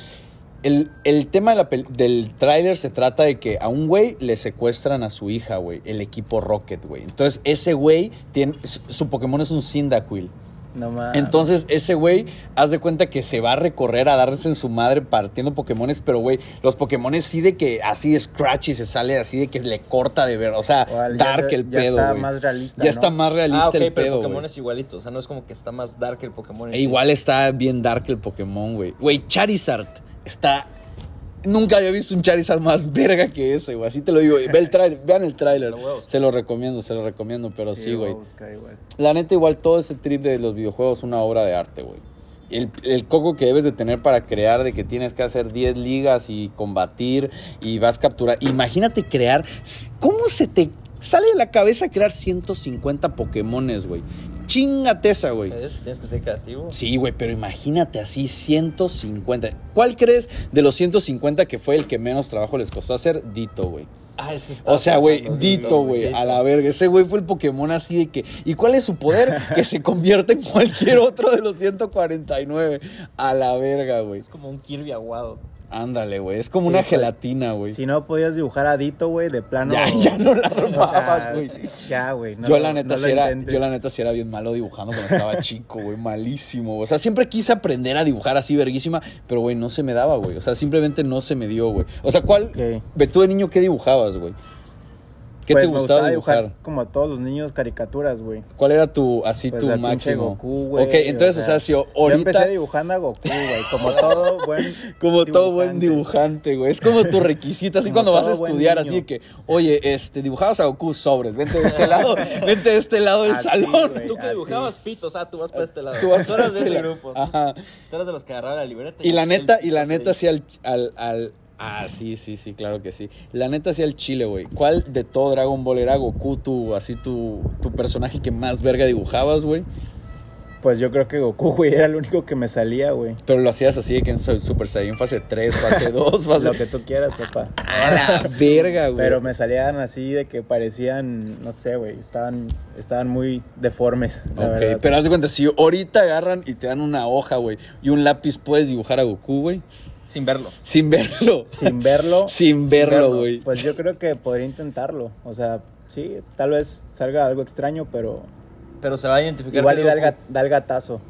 El, el tema de la del tráiler se trata de que a un güey le secuestran a su hija, güey, el equipo Rocket, güey. Entonces, ese güey, tiene, su, su Pokémon es un Cyndaquil. No más. Entonces, ese güey, haz de cuenta que se va a recorrer a darse en su madre partiendo Pokémones, pero güey, los Pokémones sí de que así Scratchy se sale así de que le corta de ver. O sea, Igual, dark se- el ya pedo, está güey. más realista, Ya ¿no? está más realista Ah, ok, el pero pedo, Pokémon es igualito. O sea, no es como que está más dark el Pokémon. E sí. igual está bien dark el Pokémon, güey. Güey, Charizard está. Nunca había visto un Charizard más verga que ese, güey. Así te lo digo. Ve el tráiler, vean el tráiler. Se lo recomiendo, se lo recomiendo, pero sí, güey. La neta, igual todo ese trip de los videojuegos es una obra de arte, güey. El, el coco que debes de tener para crear, de que tienes que hacer 10 ligas y combatir y vas a capturar. Imagínate crear. ¿Cómo se te sale de la cabeza crear 150 Pokémones, güey? Chingate esa, güey. Tienes que ser creativo. Sí, güey, pero imagínate así 150. ¿cuál crees de los 150 que fue el que menos trabajo les costó hacer? Dito, güey. Ah, ese está. O sea, güey, Dito, güey, a la verga. Ese güey fue el Pokémon así de que. ¿Y cuál es su poder? que se convierte en cualquier otro de los 149. A la verga, güey. Es como un Kirby aguado. Ándale, güey. Es como Sí, una güey. gelatina, güey. Si no podías dibujar a Dito, güey, de plano. Ya, ya no la o sea, armabas, güey. Ya, güey. no yo la neta no sí era, yo la neta sí era bien malo dibujando cuando estaba chico, güey, malísimo. O sea, siempre quise aprender a dibujar así verguísima, pero güey, no se me daba, güey. O sea, simplemente no se me dio, güey. O sea, ¿cuál Ok. ve tú de niño qué dibujabas, güey? ¿Qué Pues te me gustaba dibujar? Como a todos los niños, caricaturas, güey. ¿Cuál era tu así Pues tu máximo? Goku, güey. ok, entonces, o sea, si Yo empecé ahorita dibujando a Goku, güey. Como todo buen. como todo buen dibujante. dibujante, güey. Es como tu requisito, así Como cuando vas a estudiar, niño. así de que, oye, este, dibujabas a Goku sobres, vente de este lado, vente de este lado del Así, salón. güey. Tú que así. dibujabas pitos, ah, tú vas para este lado. Tú vas eras de este ese lado. grupo. Ajá. Tú eras de los que agarraban la libreta. Y la el- neta, y la neta sí al, al, al- Ah, sí, sí, sí, claro que sí. La neta sí al chile, güey. ¿Cuál de todo Dragon Ball era Goku, tu, así tu, tu personaje que más verga dibujabas, güey? Pues yo creo que Goku, güey, era el único que me salía, güey. Pero lo hacías así de que en Super Saiyan fase 3, fase 2, fase... Lo que tú quieras, papá. A la verga, güey. Pero me salían así de que parecían, no sé, güey, estaban, estaban muy deformes. la Ok, verdad. pero haz de cuenta, si ahorita agarran y te dan una hoja, güey, y un lápiz, puedes dibujar a Goku, güey, Sin verlo. sin verlo. Sin verlo. Sin verlo, güey. Pues yo creo que podría intentarlo. O sea, sí, tal vez salga algo extraño, pero Pero se va a identificar. igual y da el, Goku- gat- da el gatazo.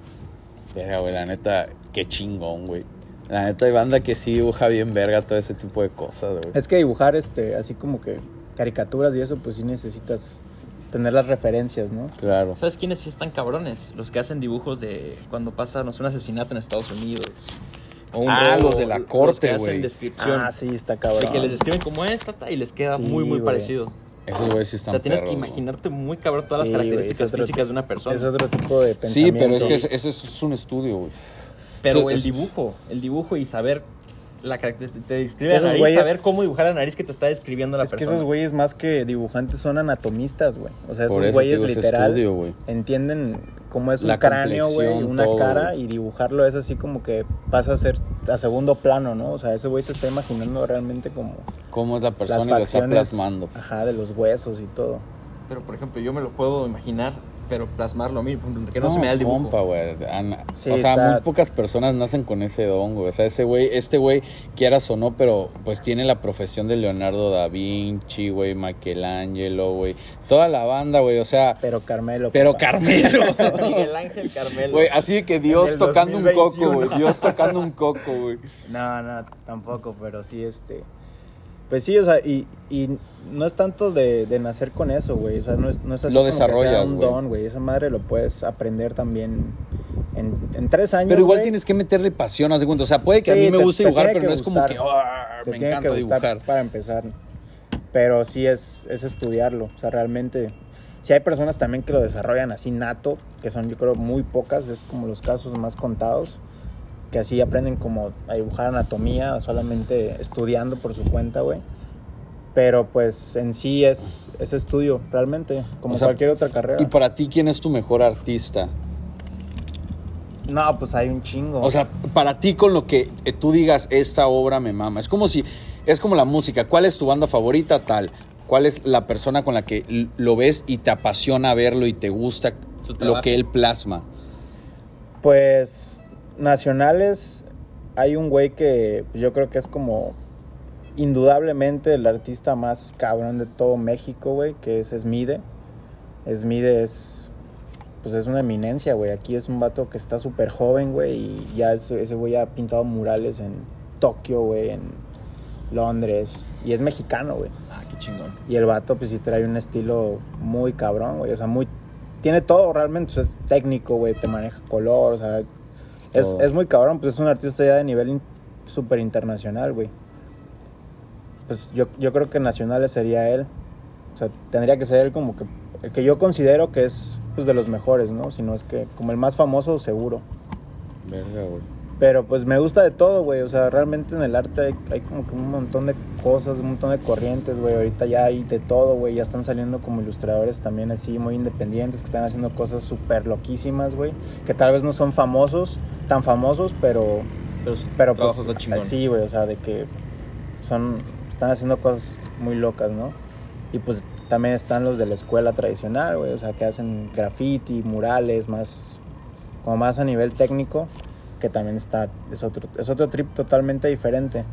Verga, güey, la neta, qué chingón, güey. La neta hay banda que sí dibuja bien verga todo ese tipo de cosas, güey. Es que dibujar, este, así como que caricaturas y eso, pues sí necesitas tener las referencias, ¿no? Claro. ¿Sabes quiénes sí están cabrones? Los que hacen dibujos de cuando pasa, no sé, un asesinato en Estados Unidos. O un Ah, robo, los de la corte, que güey. hacen descripción. Ah, sí, está cabrón. de que les describen como esta ta, y les queda Sí, muy, muy parecido. Esos güeyes sí O están sea, tienes perros, que imaginarte muy cabrón todas Sí, las características es otro físicas de una persona. Es otro tipo de Sí, pensamiento. pero es que ese, es un estudio, güey. Pero el es- dibujo, el dibujo y saber la característica, te describe que la esos nariz, güeyes- saber cómo dibujar la nariz que te está describiendo la Es que persona. esos güeyes más que dibujantes son anatomistas, güey. O sea, esos eso güeyes literal estudio, güey. entienden cómo es un La cráneo, güey, una todo, cara y dibujarlo es así como que pasa a ser a segundo plano, ¿no? O sea, ese güey se está imaginando realmente como Cómo es la persona y lo está plasmando. ajá, de los huesos y todo. Pero, por ejemplo, yo me lo puedo imaginar, pero plasmarlo a mí, porque no, No, se me da el dibujo. compa, güey. Sí, o sea, está- muy pocas personas nacen con ese don, güey. O sea, ese güey, este güey, quieras o no, pero pues tiene la profesión de Leonardo da Vinci, güey, Michelangelo, güey. Toda la banda, güey. O sea, Pero Carmelo. pero. Carmelo. Miguel Ángel Carmelo. Güey, así de que Dios tocando un coco, 2021. güey. Dios tocando un coco, güey. No, no, tampoco, pero sí, este... Pues sí, o sea, y, y no es tanto de, de nacer con eso, güey. O sea, no es, no es así Lo como que sea desarrollas, un güey. don, güey. Esa madre lo puedes aprender también en, en tres años, Pero igual güey. tienes que meterle pasión, haz de cuenta. O sea, puede que a mí me te- guste te dibujar, pero no es como que "Ah, me encanta dibujar. para empezar. Pero sí es, es estudiarlo. O sea, realmente... Si hay personas también que lo desarrollan así nato, que son yo creo muy pocas, es como los casos más contados, que así aprenden como a dibujar anatomía solamente estudiando por su cuenta, güey. Pero pues en sí es, es estudio, realmente, como O sea, cualquier otra carrera. Y para ti, ¿quién es tu mejor artista? No, pues hay un chingo. O sea, para ti con lo que eh, tú digas, esta obra me mama. Es como si, es como la música. ¿Cuál es tu banda favorita? Tal. ¿Cuál es la persona con la que lo ves y te apasiona verlo y te gusta lo que él plasma? Pues nacionales, hay un güey que yo creo que es como indudablemente el artista más cabrón de todo México, güey, que es Smide. Smide es, pues es una eminencia, güey. Aquí es un vato que está súper joven, güey, y ya ese ese güey ha pintado murales en Tokio, güey, en Londres, y es mexicano, güey. Ah, qué chingón. Y el vato, pues sí trae un estilo muy cabrón, güey. O sea, muy. Tiene todo realmente. o sea, es técnico, güey. Te maneja color, o sea. Es, es muy cabrón, pues es un artista ya de nivel in- súper internacional, güey. Pues yo, yo creo que nacionales sería él. O sea, tendría que ser él como que. El que yo considero que es pues de los mejores, ¿no? Si no es que. Como el más famoso, seguro. Verga, güey. Pero pues me gusta de todo, güey. O sea, realmente en el arte hay, hay como que un montón de cosas, un montón de corrientes, güey. Ahorita ya hay de todo, güey. Ya están saliendo como ilustradores también así, muy independientes, que están haciendo cosas súper loquísimas, güey. Que tal vez no son famosos, tan famosos, pero Pero Pero pues, está chingón. sí, güey, o sea, de que son, están haciendo cosas muy locas, ¿no? Y pues también están los de la escuela tradicional, güey, o sea, que hacen graffiti, murales, más, como más a nivel técnico, que también está, es otro, es otro trip totalmente diferente.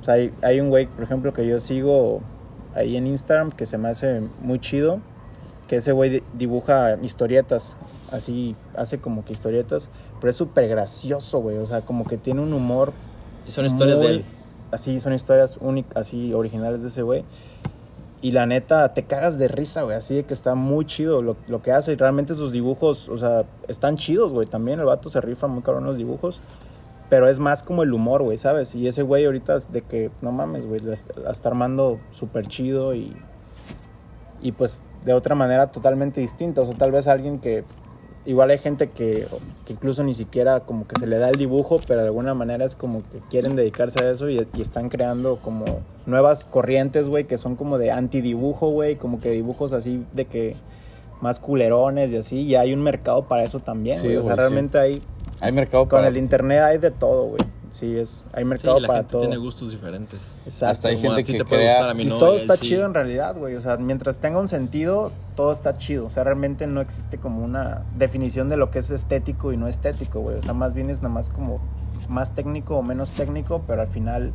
O sea, hay, hay un güey, por ejemplo, que yo sigo ahí en Instagram, que se me hace muy chido, que ese güey di- dibuja historietas, así, hace como que historietas, pero es súper gracioso, güey, o sea, como que tiene un humor Y son historias de él. Así, son historias únicas, así originales de ese güey. Y la neta, te cagas de risa, güey. Así de que está muy chido lo, lo que hace. Y realmente sus dibujos, o sea, están chidos, güey. También el vato se rifa muy cabrón los dibujos. Pero es más como el humor, güey, ¿sabes? Y ese güey ahorita es de que, no mames, güey, la, la está armando súper chido y. Y pues de otra manera totalmente distinta. O sea, tal vez alguien que. Igual hay gente que, que incluso ni siquiera como que se le da el dibujo, pero de alguna manera es como que quieren dedicarse a eso y, y están creando como nuevas corrientes, güey, que son como de antidibujo, güey, como que dibujos así de que más culerones y así, y hay un mercado para eso también, Sí, güey. O sea, güey, sí. realmente hay, Hay mercado con para... el internet hay de todo, güey. Sí, es, hay Sí, mercado la para gente todo. tiene gustos diferentes. Exacto. Hasta hay Como a gente ti que te puede crea- gustar, a mí Y todo está sí. chido en realidad, güey. O sea, mientras tenga un sentido, todo está chido. O sea, realmente no existe como una definición de lo que es estético y no estético, güey. O sea, más bien es nada más como más técnico o menos técnico, pero al final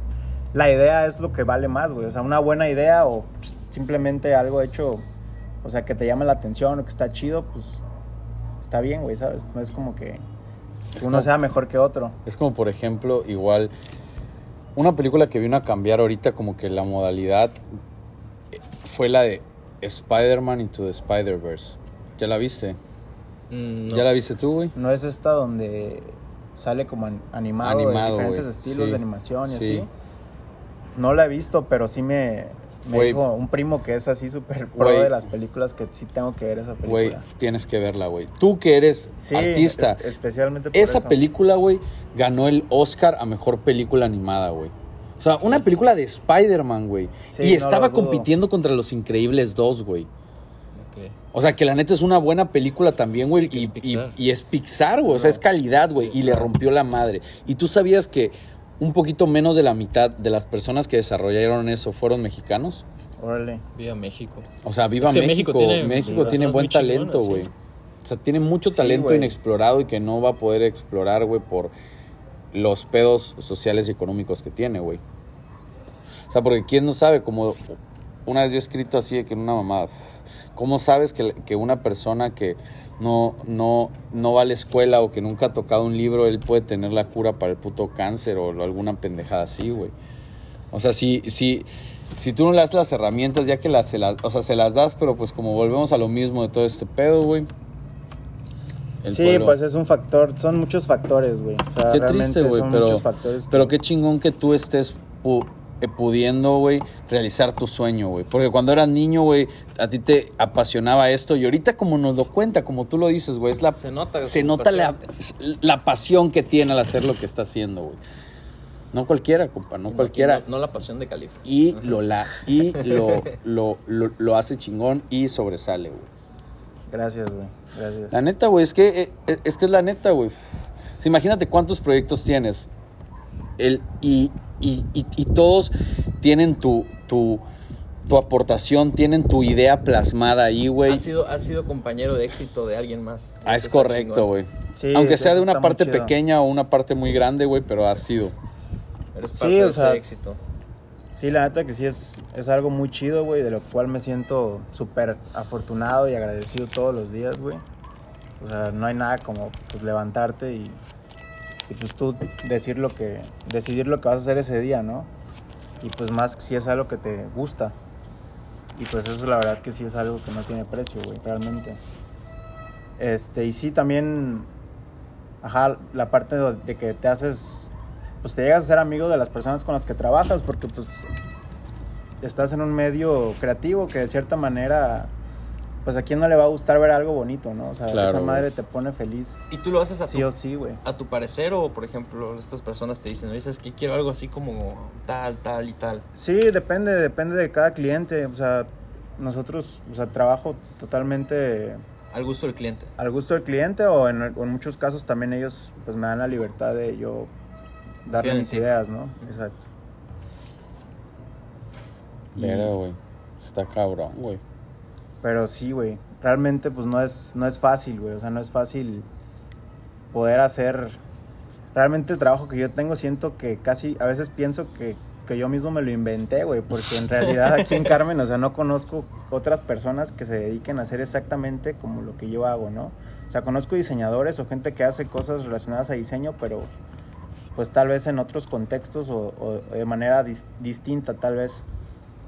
la idea es lo que vale más, güey. O sea, una buena idea o simplemente algo hecho, o sea, que te llama la atención o que está chido, pues está bien, güey, ¿sabes? No es como que Es uno como- sea mejor que otro. Es como, por ejemplo, igual, una película que vino a cambiar ahorita como que la modalidad eh, fue la de Spider-Man Into the Spider-Verse. ¿Ya la viste? Mm, no. ¿Ya la viste tú, güey? No es esta donde sale como an- animado, Animado, de diferentes estilos Sí. de animación y Sí. así. No la he visto, pero sí me, me Güey. dijo un primo que es así súper pro Güey. de las películas que sí tengo que ver esa Güey, película. tienes que verla, güey. Tú que eres Sí, artista, es- especialmente por esa eso. película, güey, ganó el Oscar a mejor película animada, güey. O sea, una película de Spider-Man, güey. Sí, y no estaba compitiendo contra Los Increíbles 2, güey. Ok. O sea, que la neta es una buena película también, güey. Que Y, es Pixar. y- y es Pixar, güey. O sea, es calidad, güey. Y le rompió la madre. Y tú sabías que un poquito menos de la mitad de las personas que desarrollaron eso fueron mexicanos. Órale. Viva México. O sea, viva Es que México. México tiene México personas tiene buen talento, sí. güey. O sea, tiene mucho talento inexplorado y que no va a poder explorar, güey, por los pedos sociales y económicos que tiene, güey. O sea, porque quién no sabe, como una vez yo he escrito así de que en una mamada, ¿cómo sabes que, que una persona que no, no, no va a la escuela o que nunca ha tocado un libro, él puede tener la cura para el puto cáncer o alguna pendejada así, güey? O sea, si, si, si tú no le das las herramientas, ya que las, se las, o sea, se las das, pero pues como volvemos a lo mismo de todo este pedo, güey. Sí, pueblo- pues es un factor, son muchos factores, güey. O sea, Qué triste, güey, pero, pero qué chingón que tú estés pudiendo, güey, realizar tu sueño, güey. Porque cuando eras niño, güey, a ti te apasionaba esto y ahorita como nos lo cuenta, como tú lo dices, güey, es la... Se nota. Se nota la, pasión. la pasión que tiene al hacer lo que está haciendo, güey. No cualquiera, compa, no cualquiera. No, no la pasión de Califa. Y lo la y lo, lo, lo, lo hace chingón y sobresale, güey. Gracias, güey. Gracias. La neta, güey, es que eh, eh, es que es la neta, güey. O sea, imagínate cuántos proyectos tienes. El, y, y, y, y todos tienen tu, tu, tu aportación, tienen tu idea plasmada ahí, güey. Has sido, has sido compañero de éxito de alguien más. Ah, es correcto, güey. Sí, Aunque sea de una parte pequeña o una parte muy grande, güey, pero ha sido. Eres Sí, parte o de sea, ese éxito. Sí, la neta que sí es, es algo muy chido, güey, de lo cual me siento súper afortunado y agradecido todos los días, güey. O sea, no hay nada como pues, levantarte y, y, pues tú decir lo que, decidir lo que vas a hacer ese día, ¿no? Y pues más si es algo que te gusta. Y pues eso la verdad que sí es algo que no tiene precio, güey, realmente. Este, y sí también, ajá, la parte de que te haces pues te llegas a ser amigo de las personas con las que trabajas porque pues estás en un medio creativo que de cierta manera pues a quién no le va a gustar ver algo bonito, ¿no? O sea, Claro, esa madre te pone feliz ¿Y tú lo haces a tu, sí o sí, güey. a tu parecer o, por ejemplo, estas personas te dicen, dices que quiero algo así como tal, tal y tal? Sí, depende, depende de cada cliente, o sea, nosotros, o sea, trabajo totalmente Al gusto del cliente. al gusto del cliente o en, muchos casos también ellos pues me dan la libertad de yo darle mis ideas, ¿no? Exacto. Verga, güey. Está cabrón, güey. Pero sí, güey. Realmente, pues no es, no es fácil, güey. O sea, no es fácil poder hacer. Realmente el trabajo que yo tengo, siento que casi. A veces pienso que, que yo mismo me lo inventé, güey. Porque en realidad aquí en Carmen, o sea, no conozco otras personas que se dediquen a hacer exactamente como lo que yo hago, ¿no? O sea, conozco diseñadores o gente que hace cosas relacionadas a diseño, pero pues tal vez en otros contextos o, de manera dis- distinta, tal vez.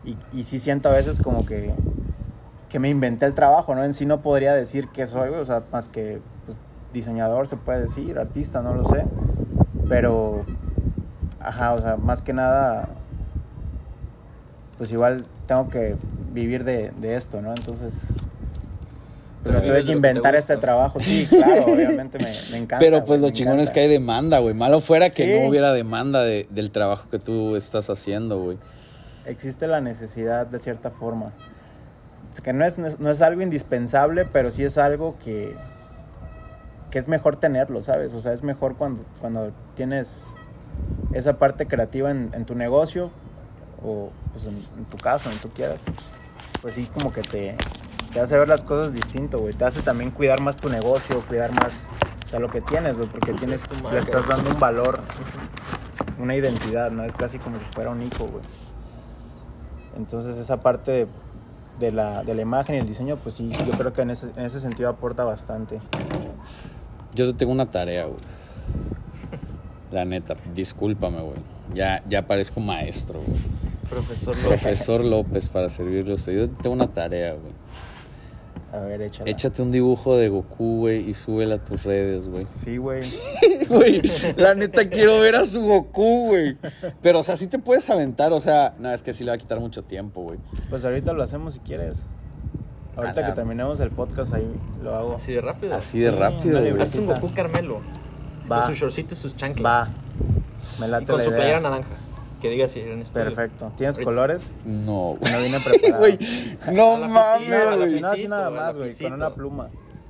Y, y sí siento a veces como que que me inventé el trabajo, ¿no? En sí no podría decir que soy, o sea, más que pues, diseñador se puede decir, artista, no lo sé. Pero, ajá, o sea, más que nada, pues igual tengo que vivir de, de esto, ¿no? Entonces, pues Pero me tuve que inventar este trabajo. Sí, claro, obviamente me, me encanta. Pero pues lo chingón es que hay demanda, güey. Malo fuera que Sí. no hubiera demanda de- del trabajo que tú estás haciendo, güey. existe la necesidad de cierta forma. Sea, que no es, no es algo indispensable, pero sí es algo que, que es mejor tenerlo, ¿sabes? O sea, es mejor cuando, cuando tienes esa parte creativa en, en tu negocio o pues en, en tu casa, donde tú quieras. Pues sí, como que te, te hace ver las cosas distinto, güey. Te hace también cuidar más tu negocio, cuidar más o sea, lo que tienes, güey, porque tienes, le estás dando un valor, una identidad, ¿no? Es casi como si fuera un hijo, güey. Entonces esa parte de, de la, de la imagen y el diseño, pues sí, yo creo que en ese, en ese sentido aporta bastante. Yo te tengo una tarea, güey. La neta, discúlpame, güey. Ya, ya parezco maestro, güey. Profesor López. Profesor López para servirle a usted. Yo te tengo una tarea, güey. A ver, échala. Échate un dibujo de Goku, güey, y súbela a tus redes, güey. Sí, güey. Güey, la neta quiero ver a su Goku, güey. Pero, o sea, sí te puedes aventar, o sea, no, es que sí le va a quitar mucho tiempo, güey. Pues ahorita lo hacemos si quieres. Ahorita que terminemos el podcast ahí lo hago. Así de rápido. Así de Sí, rápido, güey. Hazte un. Goku Carmelo. Va. Con su shortcito y sus chanclas. Va. Me Y late con la su idea. playera naranja. Que diga si en estudio. Perfecto. ¿Tienes Ahorita. colores? No, güey. No vine preparado. Güey, no mames, güey. No, así nada más, güey, con una pluma.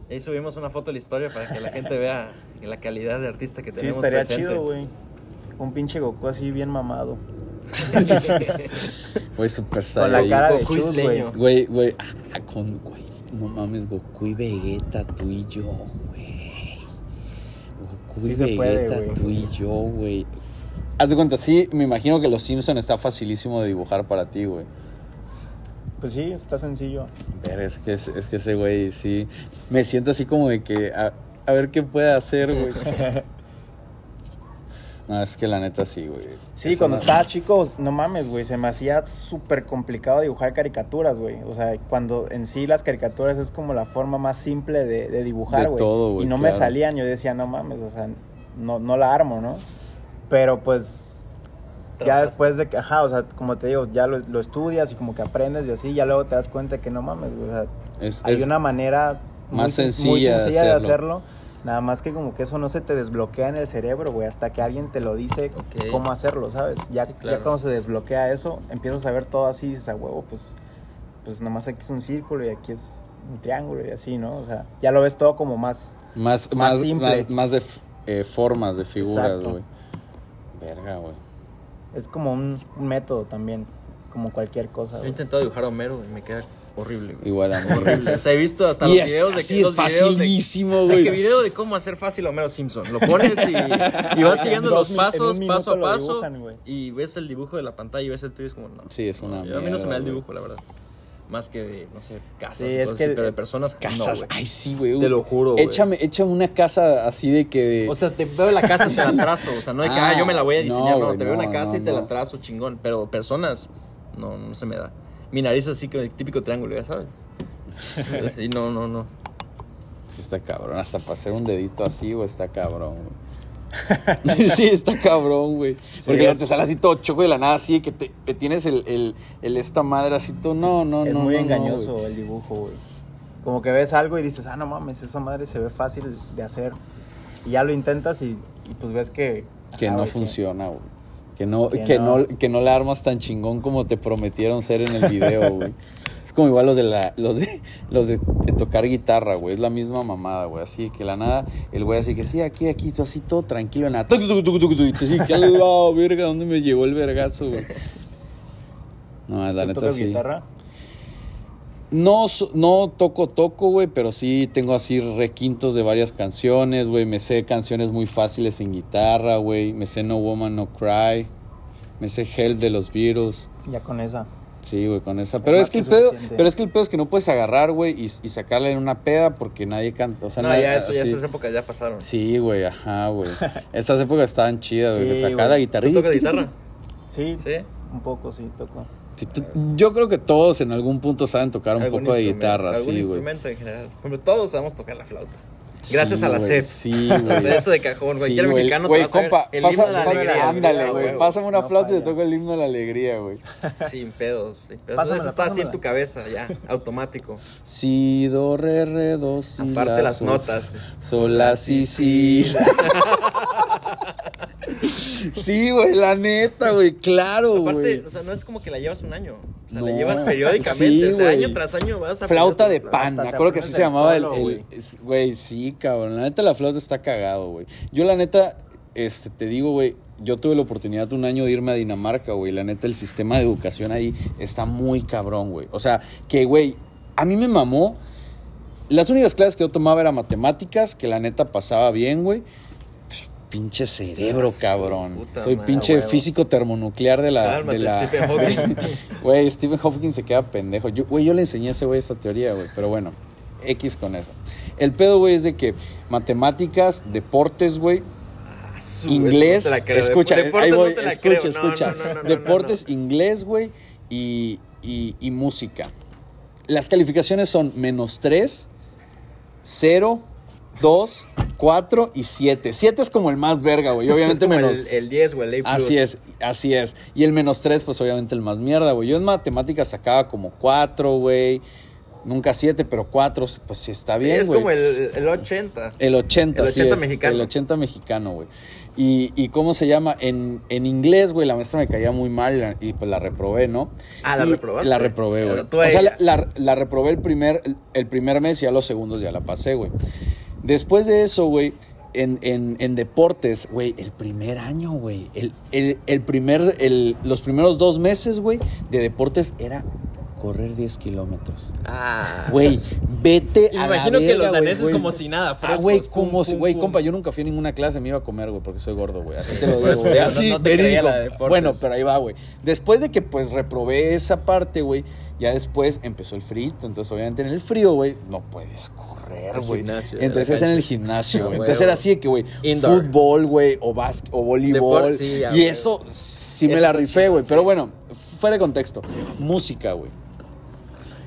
Ahí subimos una foto de la historia para que la gente vea la calidad de artista que Sí, tenemos estaría presente. chido, güey. Un pinche Goku así bien mamado. Güey, super Con la cara de Goku Chus, güey. isleño. Güey, güey, ah, con, güey, no mames, Goku y Vegeta, tú y yo, güey. Goku Sí y se puede, Vegeta, güey. tú y yo, güey. Haz de cuenta, sí, me imagino que los Simpson está facilísimo de dibujar para ti, güey. Pues sí, está sencillo. Pero es que, es, es que ese güey, sí, me siento así como de que, a, a ver qué puede hacer, güey. No, es que la neta sí, güey. Sí, cuando estaba chico, no mames, güey, se me hacía súper complicado dibujar caricaturas, güey. O sea, cuando en sí las caricaturas es como la forma más simple de, de dibujar, De güey. todo, güey, Y no me salían, yo decía, no mames, o sea, no, no la armo, ¿no? Pero pues ya después de que, ajá, o sea, como te digo, ya lo, lo estudias y como que aprendes y así, ya luego te das cuenta que no mames, güey, o sea, Es, hay es- una manera más sen- sencilla de sencilla de hacerlo. hacerlo. Nada más que como que eso no se te desbloquea en el cerebro, güey, hasta que alguien te lo dice cómo hacerlo, ¿sabes? Ya, Sí, claro. ya cuando se desbloquea eso, empiezas a ver todo así y dices, a huevo, pues, pues nada más aquí es un círculo y aquí es un triángulo y así, ¿no? O sea, ya lo ves todo como más... Más, Más más, simple. más, más de eh, formas, de figuras, güey. Verga, güey. Es como un, un método también, como cualquier cosa. Yo he güey. intentado dibujar a Homero y me queda horrible, güey. Igual a mí. Horrible. O sea, he visto hasta Y los es- videos de así que es los videos de facilísimo, güey. que video de cómo hacer fácil a Homero Simpson. Lo pones y, y vas siguiendo En los dos en un pasos, minuto paso a lo paso. dibujan, güey. y ves el dibujo de la pantalla y ves el tuyo y es como, no. Sí, es una yo- A mí no se me da el mierda, dibujo, la verdad. Más que de, no sé, casas Sí, es que así, pero de personas, Casas. no. Ay, sí, güey. Te lo juro. Échame, échame una casa así de que. de- O sea, te veo la casa y te la trazo. O sea, no de que, ah, Ah, yo me la voy a diseñar. No, te veo no, una casa y te la trazo chingón. Pero personas, no, no se me da. Mi nariz así con el típico triángulo, ya sabes. Sí, no, no, no. Sí, está cabrón. Hasta para hacer un dedito así, güey, está cabrón, güey. sí, está cabrón, güey. Porque es- no te sale así todo choco de la nada, así que te, te tienes el, el, el esta madre así todo. No, no, es no. muy no, no, engañoso güey. el dibujo, güey. Como que ves algo y dices, ah, no mames, esa madre se ve fácil de hacer. Y ya lo intentas y, y pues ves que... que no güey, funciona, güey. Que no, Que que, no. no. que no la armas tan chingón como te prometieron ser en el video, güey. Es como igual los de la, los de, los de, de tocar guitarra, güey. Es la misma mamada, güey. Así que la nada, el güey así que sí, aquí, aquí, tú así todo tranquilo, nada. Y tú así, qué lado, verga, ¿dónde me llevó el vergazo, güey? No, la ¿Tú neta tocas sí. guitarra? No, no toco, toco, güey, pero sí tengo así requintos de varias canciones, güey. Me sé canciones muy fáciles en guitarra, güey. Me sé No Woman, No Cry. Me sé Help de los Beatles. Ya con esa. Sí, güey, con esa. Pero es que el pedo, suficiente. pero es que el pedo es que no puedes agarrar, güey, y, y sacarla en una peda porque nadie canta. O sea, No, nadie- ya eso, ya esas épocas ya pasaron. Sí, güey, ajá, güey. Estas épocas estaban chidas, güey. Sí, güey. la ¿Tú guitarra. tocas guitarra? Sí, Sí. un poco sí toco. Sí, tú- Yo creo que todos en algún punto saben tocar un ¿Algún poco de guitarra, Algún sí, güey. instrumento en general. Ejemplo, todos sabemos tocar la flauta. Gracias Sí, a la güey, SED. Sí, O güey. sea, eso de cajón. Cualquier Sí, güey. mexicano Güey, te va a saber compa, el pasa- himno de la pasa- alegría. Ándale, güey. Pásame una No flauta y te toco el himno de la alegría, güey. Sin pedos, sin pedos. Pásamela, eso está así en pásamela. tu cabeza, ya, automático. Si, do, re, re, do, si, Aparte la, las notas. Sol, la, si, si. Sí, güey, la neta, güey, claro, Aparte, güey. o sea, no es como que la llevas un año. O sea, No. la llevas periódicamente. Sí, o sea, año tras año vas a Flauta de pan, me acuerdo que así se llamaba el, solo, güey, sí, cabrón. La neta la flauta está cagado, güey. Yo la neta, este, te digo, güey, yo tuve la oportunidad un año de irme a Dinamarca, güey. La neta, el sistema de educación ahí está muy cabrón, güey. O sea, que, güey, a mí me mamó. Las únicas clases que yo tomaba eran matemáticas, que la neta pasaba bien, güey. Pinche cerebro, Ah, cabrón. Soy madre, pinche huevo. físico termonuclear de la. Cálmate, de la Stephen Hawking. Güey, Stephen Hawking se queda pendejo. Yo, güey, yo le enseñé a ese güey esta teoría, güey. Pero bueno, X con eso. El pedo, güey, es de que matemáticas, deportes, güey, Ah, inglés. no escucha, ahí voy, escucha, escucha. no, deportes, inglés, güey, y, y, y música. Las calificaciones son menos 3, 0, 2, 4 y 7. 7 es como el más verga, güey. Es Obviamente como menos. el, el 10 o el A+. Así es, así es. Y el menos 3, pues obviamente el más mierda, güey. Yo en matemáticas sacaba como 4, güey. Nunca 7, pero 4, pues sí está Sí, bien, es güey. como el, el 80. El 80, El así 80 es, mexicano. El 80 mexicano, güey. Y, y cómo se llama, en, en inglés, güey, la maestra me caía muy mal y pues la reprobé, ¿no? Ah, ¿la Y reprobaste? La reprobé, güey. O sea, la, la- la reprobé el primer, el primer mes y a los segundos ya la pasé, güey. Después de eso, güey, en, en, en deportes, güey, el primer año, güey, el, el, el primer, el, los primeros dos meses, güey, de deportes era correr 10 kilómetros. Ah. Güey, vete me a la imagino que verga, los güey, daneses güey. como si nada, Ah, frescos. güey, pum, como si, güey, compa, yo nunca fui a ninguna clase, me iba a comer, güey, porque soy gordo, güey. Así te lo digo, güey. no- Así, no te verídico. la de. Bueno, pero ahí va, güey. Después de que, pues, reprobé esa parte, güey, ya después empezó el frío. Entonces, obviamente, en el frío, güey, no puedes correr, güey. Entonces, es en el gimnasio, güey. Entonces, era así de que, güey, fútbol, güey, o básquet, o voleibol. Sí, y eso sí me la rifé, güey. Pero bueno, fuera de contexto. Música, güey.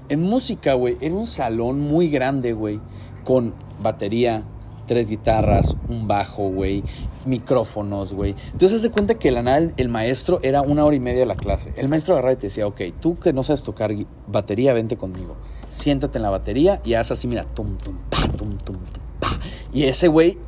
En música, güey, era un salón muy grande, güey, con batería, tres guitarras, un bajo, güey, micrófonos, güey. Entonces, de cuenta que de la el, maestro era una hora y media de la clase. El maestro agarraba y te decía, ok, tú que no sabes tocar batería, vente conmigo. Siéntate en la batería y haz así, mira, tum, tum, pa, tum, tum, tum, pa. Y ese güey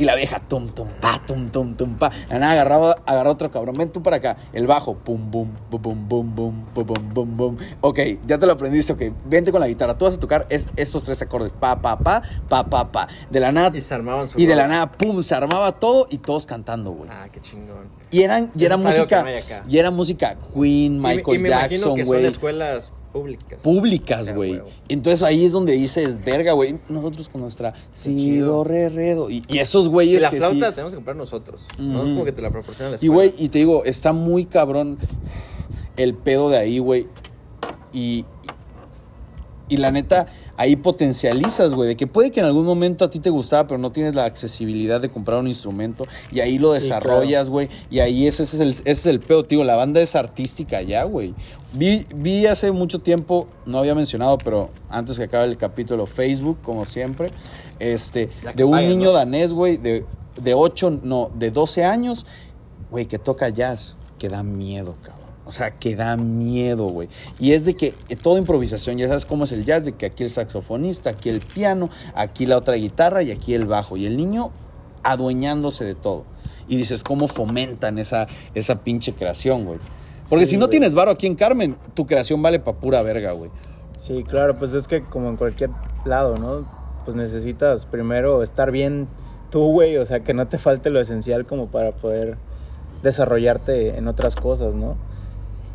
y la vieja, tum, tum, pa, tum, tum, tum, pa. La nada agarraba, agarraba otro cabrón. Ven tú para acá. El bajo, pum, bum, bum, bum, bum, bum, bum, bum, bum, bum. Ok, ya te lo aprendiste. Ok, vente con la guitarra. Tú vas a tocar es, estos tres acordes. Pa, pa, pa, pa, pa, pa. De la nada. Y se armaban su Y de la nada, pum, se armaba todo y todos cantando, güey. Ah, qué chingón. Y eran, y era música. Y era música Queen, Y me- Michael y me imagino Jackson, son güey. escuelas públicas. Públicas, Ah, güey. Entonces ahí es donde dices, verga, güey. Nosotros con nuestra si chido. do, re, re, do. Y, y esos Y güeyes la que flauta sí. la tenemos que comprar nosotros. No es como que te la proporcionan la Y, escuela. güey, y te digo, está muy cabrón el pedo de ahí, güey. Y, y la neta, ahí potencializas, güey, de que puede que en algún momento a ti te gustaba, pero no tienes la accesibilidad de comprar un instrumento. Y ahí lo desarrollas, güey. Y ahí ese, es el, ese es el pedo, tío. La banda es artística ya, güey. Vi, vi hace mucho tiempo, no había mencionado, pero antes que acabe el capítulo, Facebook, como siempre, este, de un niño ¿no? danés, güey, de, de 8, no, de 12 años, güey, que toca jazz, que da miedo, cabrón. O sea, que da miedo, güey. Y es de que eh, toda improvisación, ya sabes cómo es el jazz, de que aquí el saxofonista, aquí el piano, aquí la otra guitarra y aquí el bajo. Y el niño adueñándose de todo. Y dices, ¿cómo fomentan esa, esa pinche creación, güey? Porque Sí, si no güey. tienes varo aquí en Carmen, tu creación vale pa' pura verga, güey. Sí, claro, pues es que como en cualquier lado, ¿no? Pues necesitas primero estar bien tú, güey, o sea, que no te falte lo esencial como para poder desarrollarte en otras cosas, ¿no?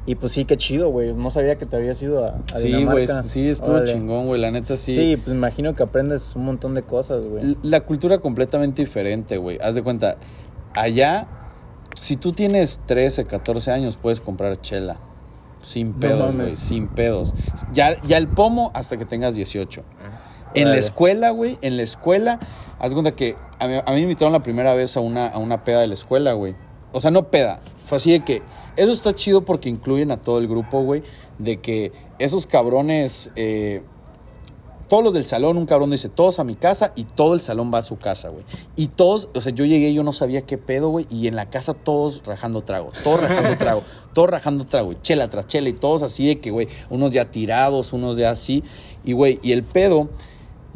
Y pues sí, qué chido, güey. No sabía que te habías ido a, a Sí, güey, sí, estuvo Órale. chingón, güey, la neta sí. Sí, pues imagino que aprendes un montón de cosas, güey. La cultura completamente diferente, güey. Haz de cuenta, allá, si tú tienes 13, 14 años, puedes comprar chela. Sin pedos, güey, sin pedos. Ya, ya el pomo hasta que tengas 18. En la escuela, güey, en la escuela, haz de cuenta que a mí, a mí me invitaron la primera vez a una, a una peda de la escuela, güey. O sea, no peda. Fue así de que eso está chido porque incluyen a todo el grupo, güey. De que esos cabrones, eh, todos los del salón, un cabrón dice, todos a mi casa y todo el salón va a su casa, güey. Y todos, o sea, yo llegué, yo no sabía qué pedo, güey, y en la casa todos rajando trago, todos rajando trago, todos rajando trago, chela tras chela y todos así de que, güey, unos ya tirados, unos ya así. Y, güey, y el pedo,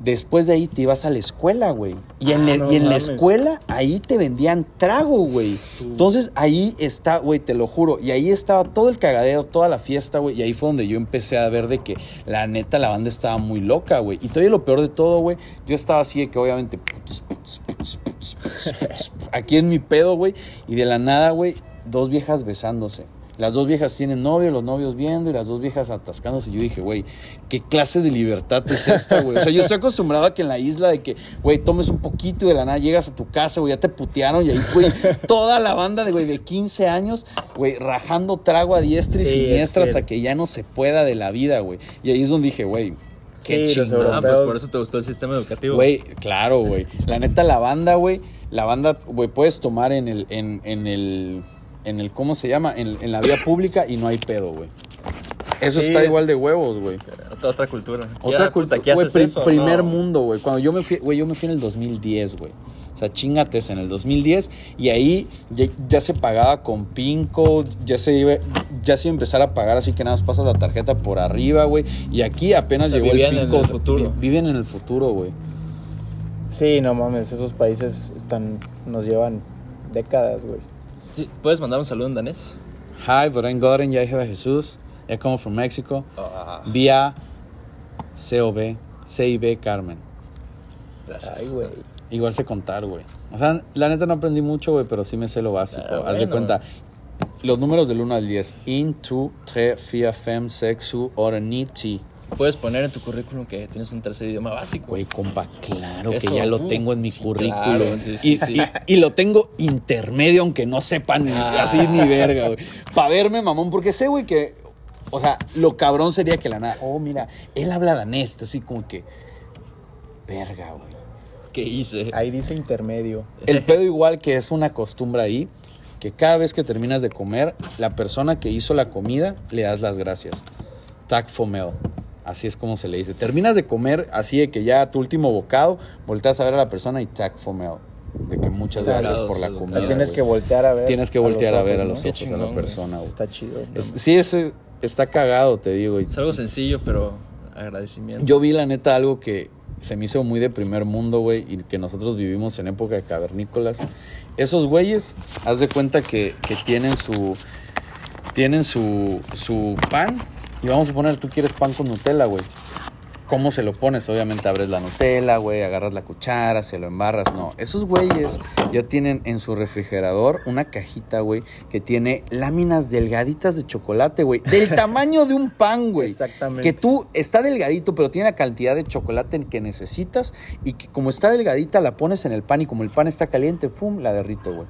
después de ahí te ibas a la escuela, güey. Y en, Ah, no y en la escuela, ahí te vendían trago, güey. Entonces ahí está, güey, te lo juro. Y ahí estaba todo el cagadero, toda la fiesta, güey. Y ahí fue donde yo empecé a ver de que la neta la banda estaba muy loca, güey. Y todavía lo peor de todo, güey, yo estaba así de que obviamente aquí en mi pedo, güey. Y de la nada, güey, dos viejas besándose. Las dos viejas tienen novio, los novios viendo y las dos viejas atascándose. Y yo dije, güey, ¿qué clase de libertad es esta, güey? O sea, yo estoy acostumbrado a que en la isla de que, güey, tomes un poquito y de la nada llegas a tu casa, güey, ya te putearon y ahí, güey, toda la banda de, güey, de 15 años, güey, rajando trago a diestra y Sí, siniestra hasta que ya no se pueda de la vida, güey. Y ahí es donde dije, güey, qué Sí, los chingón. Ah, pues por eso te gustó el sistema educativo. Güey, claro, güey. La neta, la banda, güey. La banda, güey, puedes tomar en el, en, en el, en el, ¿cómo se llama? En, en la vía pública y no hay pedo, güey. Eso Sí, está es- igual de huevos, güey. Otra, otra cultura. Otra cultura, puta, ¿qué güey, haces pri- eso? primer No. mundo, güey. Cuando yo me fui, güey, yo me fui en el 2010, güey. O sea, chingates en el 2010 y ahí ya, ya se pagaba con Pinco, ya se iba, ya se iba a empezar a pagar, así que nada más pasas la tarjeta por arriba, güey. Y aquí apenas O sea, llegó el en Pinco. el futuro. vi- viven en el futuro, güey. Sí, no mames, esos países están, nos llevan décadas, güey. Sí, ¿Puedes mandar un saludo en danés? Hi, Boren Goren, ya de Jesús. I come from Mexico. Ah, Vía COB, CIB Carmen. gracias. Ay, güey. Igual sé contar, güey. O sea, la neta no aprendí mucho, güey, pero sí me sé lo básico. Ah, Haz de cuenta. Los números del 1 al 10. In, tu, tre, fia, fem, sexu, ora, ni, ti. Puedes poner en tu currículum que tienes un tercer idioma básico. Güey, compa, claro Eso, que ya lo tengo en mi sí, currículum. claro, sí, sí, y, sí. y- y lo tengo intermedio, aunque no sepan ni- Ah. así ni verga, güey. Para verme, mamón, porque sé, güey, que. O sea, lo cabrón sería que la nada. Oh, mira, él habla danés, así como que. Verga, güey. ¿Qué hice? Ahí dice intermedio. El pedo igual que es una costumbre ahí, que cada vez que terminas de comer, la persona que hizo la comida le das las gracias. Tag fomel. Así es como se le dice. Terminas de comer, así de que ya tu último bocado, volteas a ver a la persona y tag fomel. De que muchas gracias por la comida. La tienes que voltear a ver. Tienes que voltear a ojos, ver a ¿no? los Qué ojos a la persona. güey. Está chido. Es- sí, ese está cagado, te digo. Es algo sencillo, pero agradecimiento. yo vi la neta algo que se me hizo muy de primer mundo, güey, y que nosotros vivimos en época de cavernícolas. Esos güeyes, haz de cuenta que, que tienen su tienen su, su pan y vamos a poner, tú quieres pan con Nutella, güey. ¿Cómo se lo pones? Obviamente abres la Nutella, güey, agarras la cuchara, se lo embarras. No, esos güeyes ya tienen en su refrigerador una cajita, güey, que tiene láminas delgaditas de chocolate, güey. Del tamaño de un pan, güey. Exactamente. Que tú está delgadito, pero tiene la cantidad de chocolate que necesitas y que como está delgadita la pones en el pan y como el pan está caliente, ¡fum! la derrite, güey.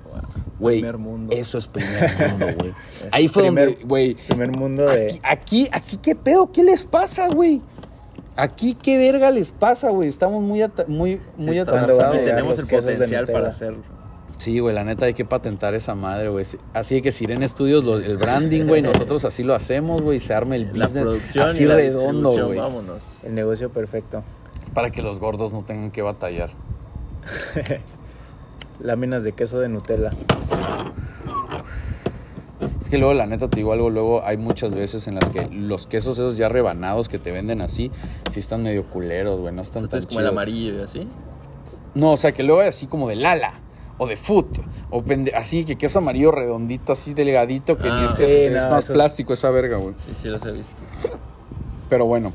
Güey, Primer mundo. eso es primer mundo, güey. Ahí fue Primer- donde, güey, Primer mundo de. Aquí, aquí, aquí, ¿qué pedo? ¿Qué les pasa, güey? Aquí, ¿qué verga les pasa, güey? Estamos muy, muy, Sí, muy está- ¿Cuándo van a atrasados. y llegar tenemos el potencial para hacerlo. Sí, güey, la neta hay que patentar esa madre, güey. Así que Sirene Studios, lo- el branding, güey, nosotros así lo hacemos, güey, se arma el La business producción así y la redondo, güey. vámonos. El negocio perfecto. Para que los gordos no tengan que batallar. Láminas de queso de Nutella. Es que luego, la neta, te digo algo, luego hay muchas veces en las que los quesos esos ya rebanados que te venden así, sí están medio culeros, güey, no están tan Entonces, como el amarillo y así. No, o sea, que luego hay así como de Lala o de Foot o pende- así que queso amarillo redondito, así delgadito, que Ah, ni es, sí, es- es no, más esos- plástico esa verga, güey. Sí, sí, los he visto. Pero bueno,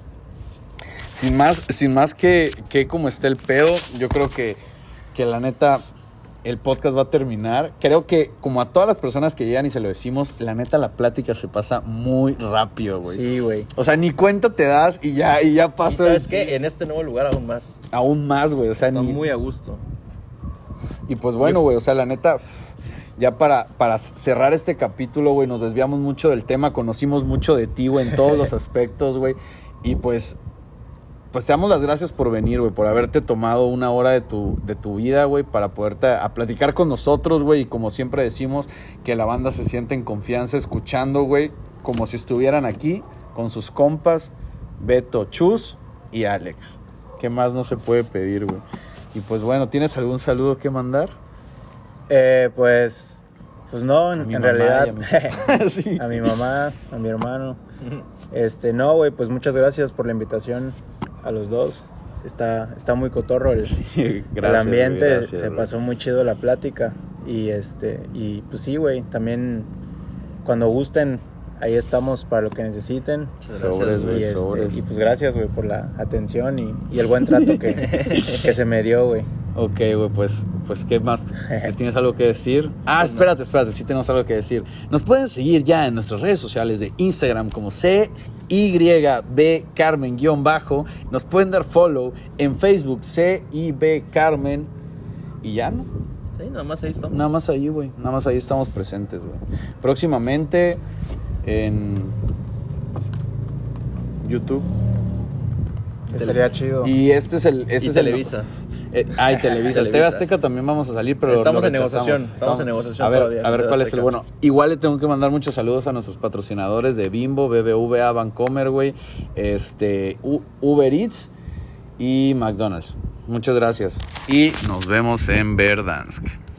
sin más, sin más que, que como esté el pedo, yo creo que, que la neta el podcast va a terminar. Creo que como a todas las personas que llegan y se lo decimos, la neta la plática se pasa muy rápido, güey. Sí, güey. O sea, ni cuenta te das y ya, y ya ¿Y pasa. sabes qué? En este nuevo lugar aún más. Aún más, güey. O sea, Está ni, muy a gusto. Y pues bueno, güey, o sea, la neta, ya para, para cerrar este capítulo, güey, nos desviamos mucho del tema, conocimos mucho de ti, güey, en todos los aspectos, güey. Y pues, pues te damos las gracias por venir, güey, por haberte tomado una hora de tu, de tu vida, güey, para poderte a platicar con nosotros, güey. Y como siempre decimos, que la banda se siente en confianza escuchando, güey, como si estuvieran aquí con sus compas, Beto, Chus y Alex. ¿Qué más no se puede pedir, güey? Y pues bueno, ¿tienes algún saludo que mandar? Eh, pues, pues no, en, realidad. a mi- Sí. a mi mamá, a mi hermano. Este, no, güey, pues muchas gracias por la invitación a los dos. Está, está muy cotorro el, Gracias, ambiente, güey, gracias, se pasó muy chido la plática. Y este, y pues sí, güey, también cuando gusten, ahí estamos para lo que necesiten. Muchas Sobres, gracias, güey. Y, este, sobres. y pues gracias, güey, por la atención y, y el buen trato que, que se me dio, güey. Ok, güey, pues, pues, ¿qué más? ¿Tienes algo que decir? Ah, espérate, espérate, sí tenemos algo que decir. Nos pueden seguir ya en nuestras redes sociales de Instagram como CYB Carmen-bajo. Nos pueden dar follow en Facebook CIB Carmen. Y ya, ¿no? Sí, nada más ahí estamos. Nada más ahí, güey. Nada más ahí estamos presentes, güey. Próximamente en YouTube. Estaría chido. Y este es el. Este Y es el- Televisa. Eh, ah, y Televisa. Televisa. TV Azteca también vamos a salir, pero Estamos lo en negociación, estamos en negociación A ver, todavía a ver cuál es el bueno. Igual le tengo que mandar muchos saludos a nuestros patrocinadores de Bimbo, BBVA, Vancomer, güey, este, Uber Eats y McDonald's. Muchas gracias. Y nos vemos en Verdansk.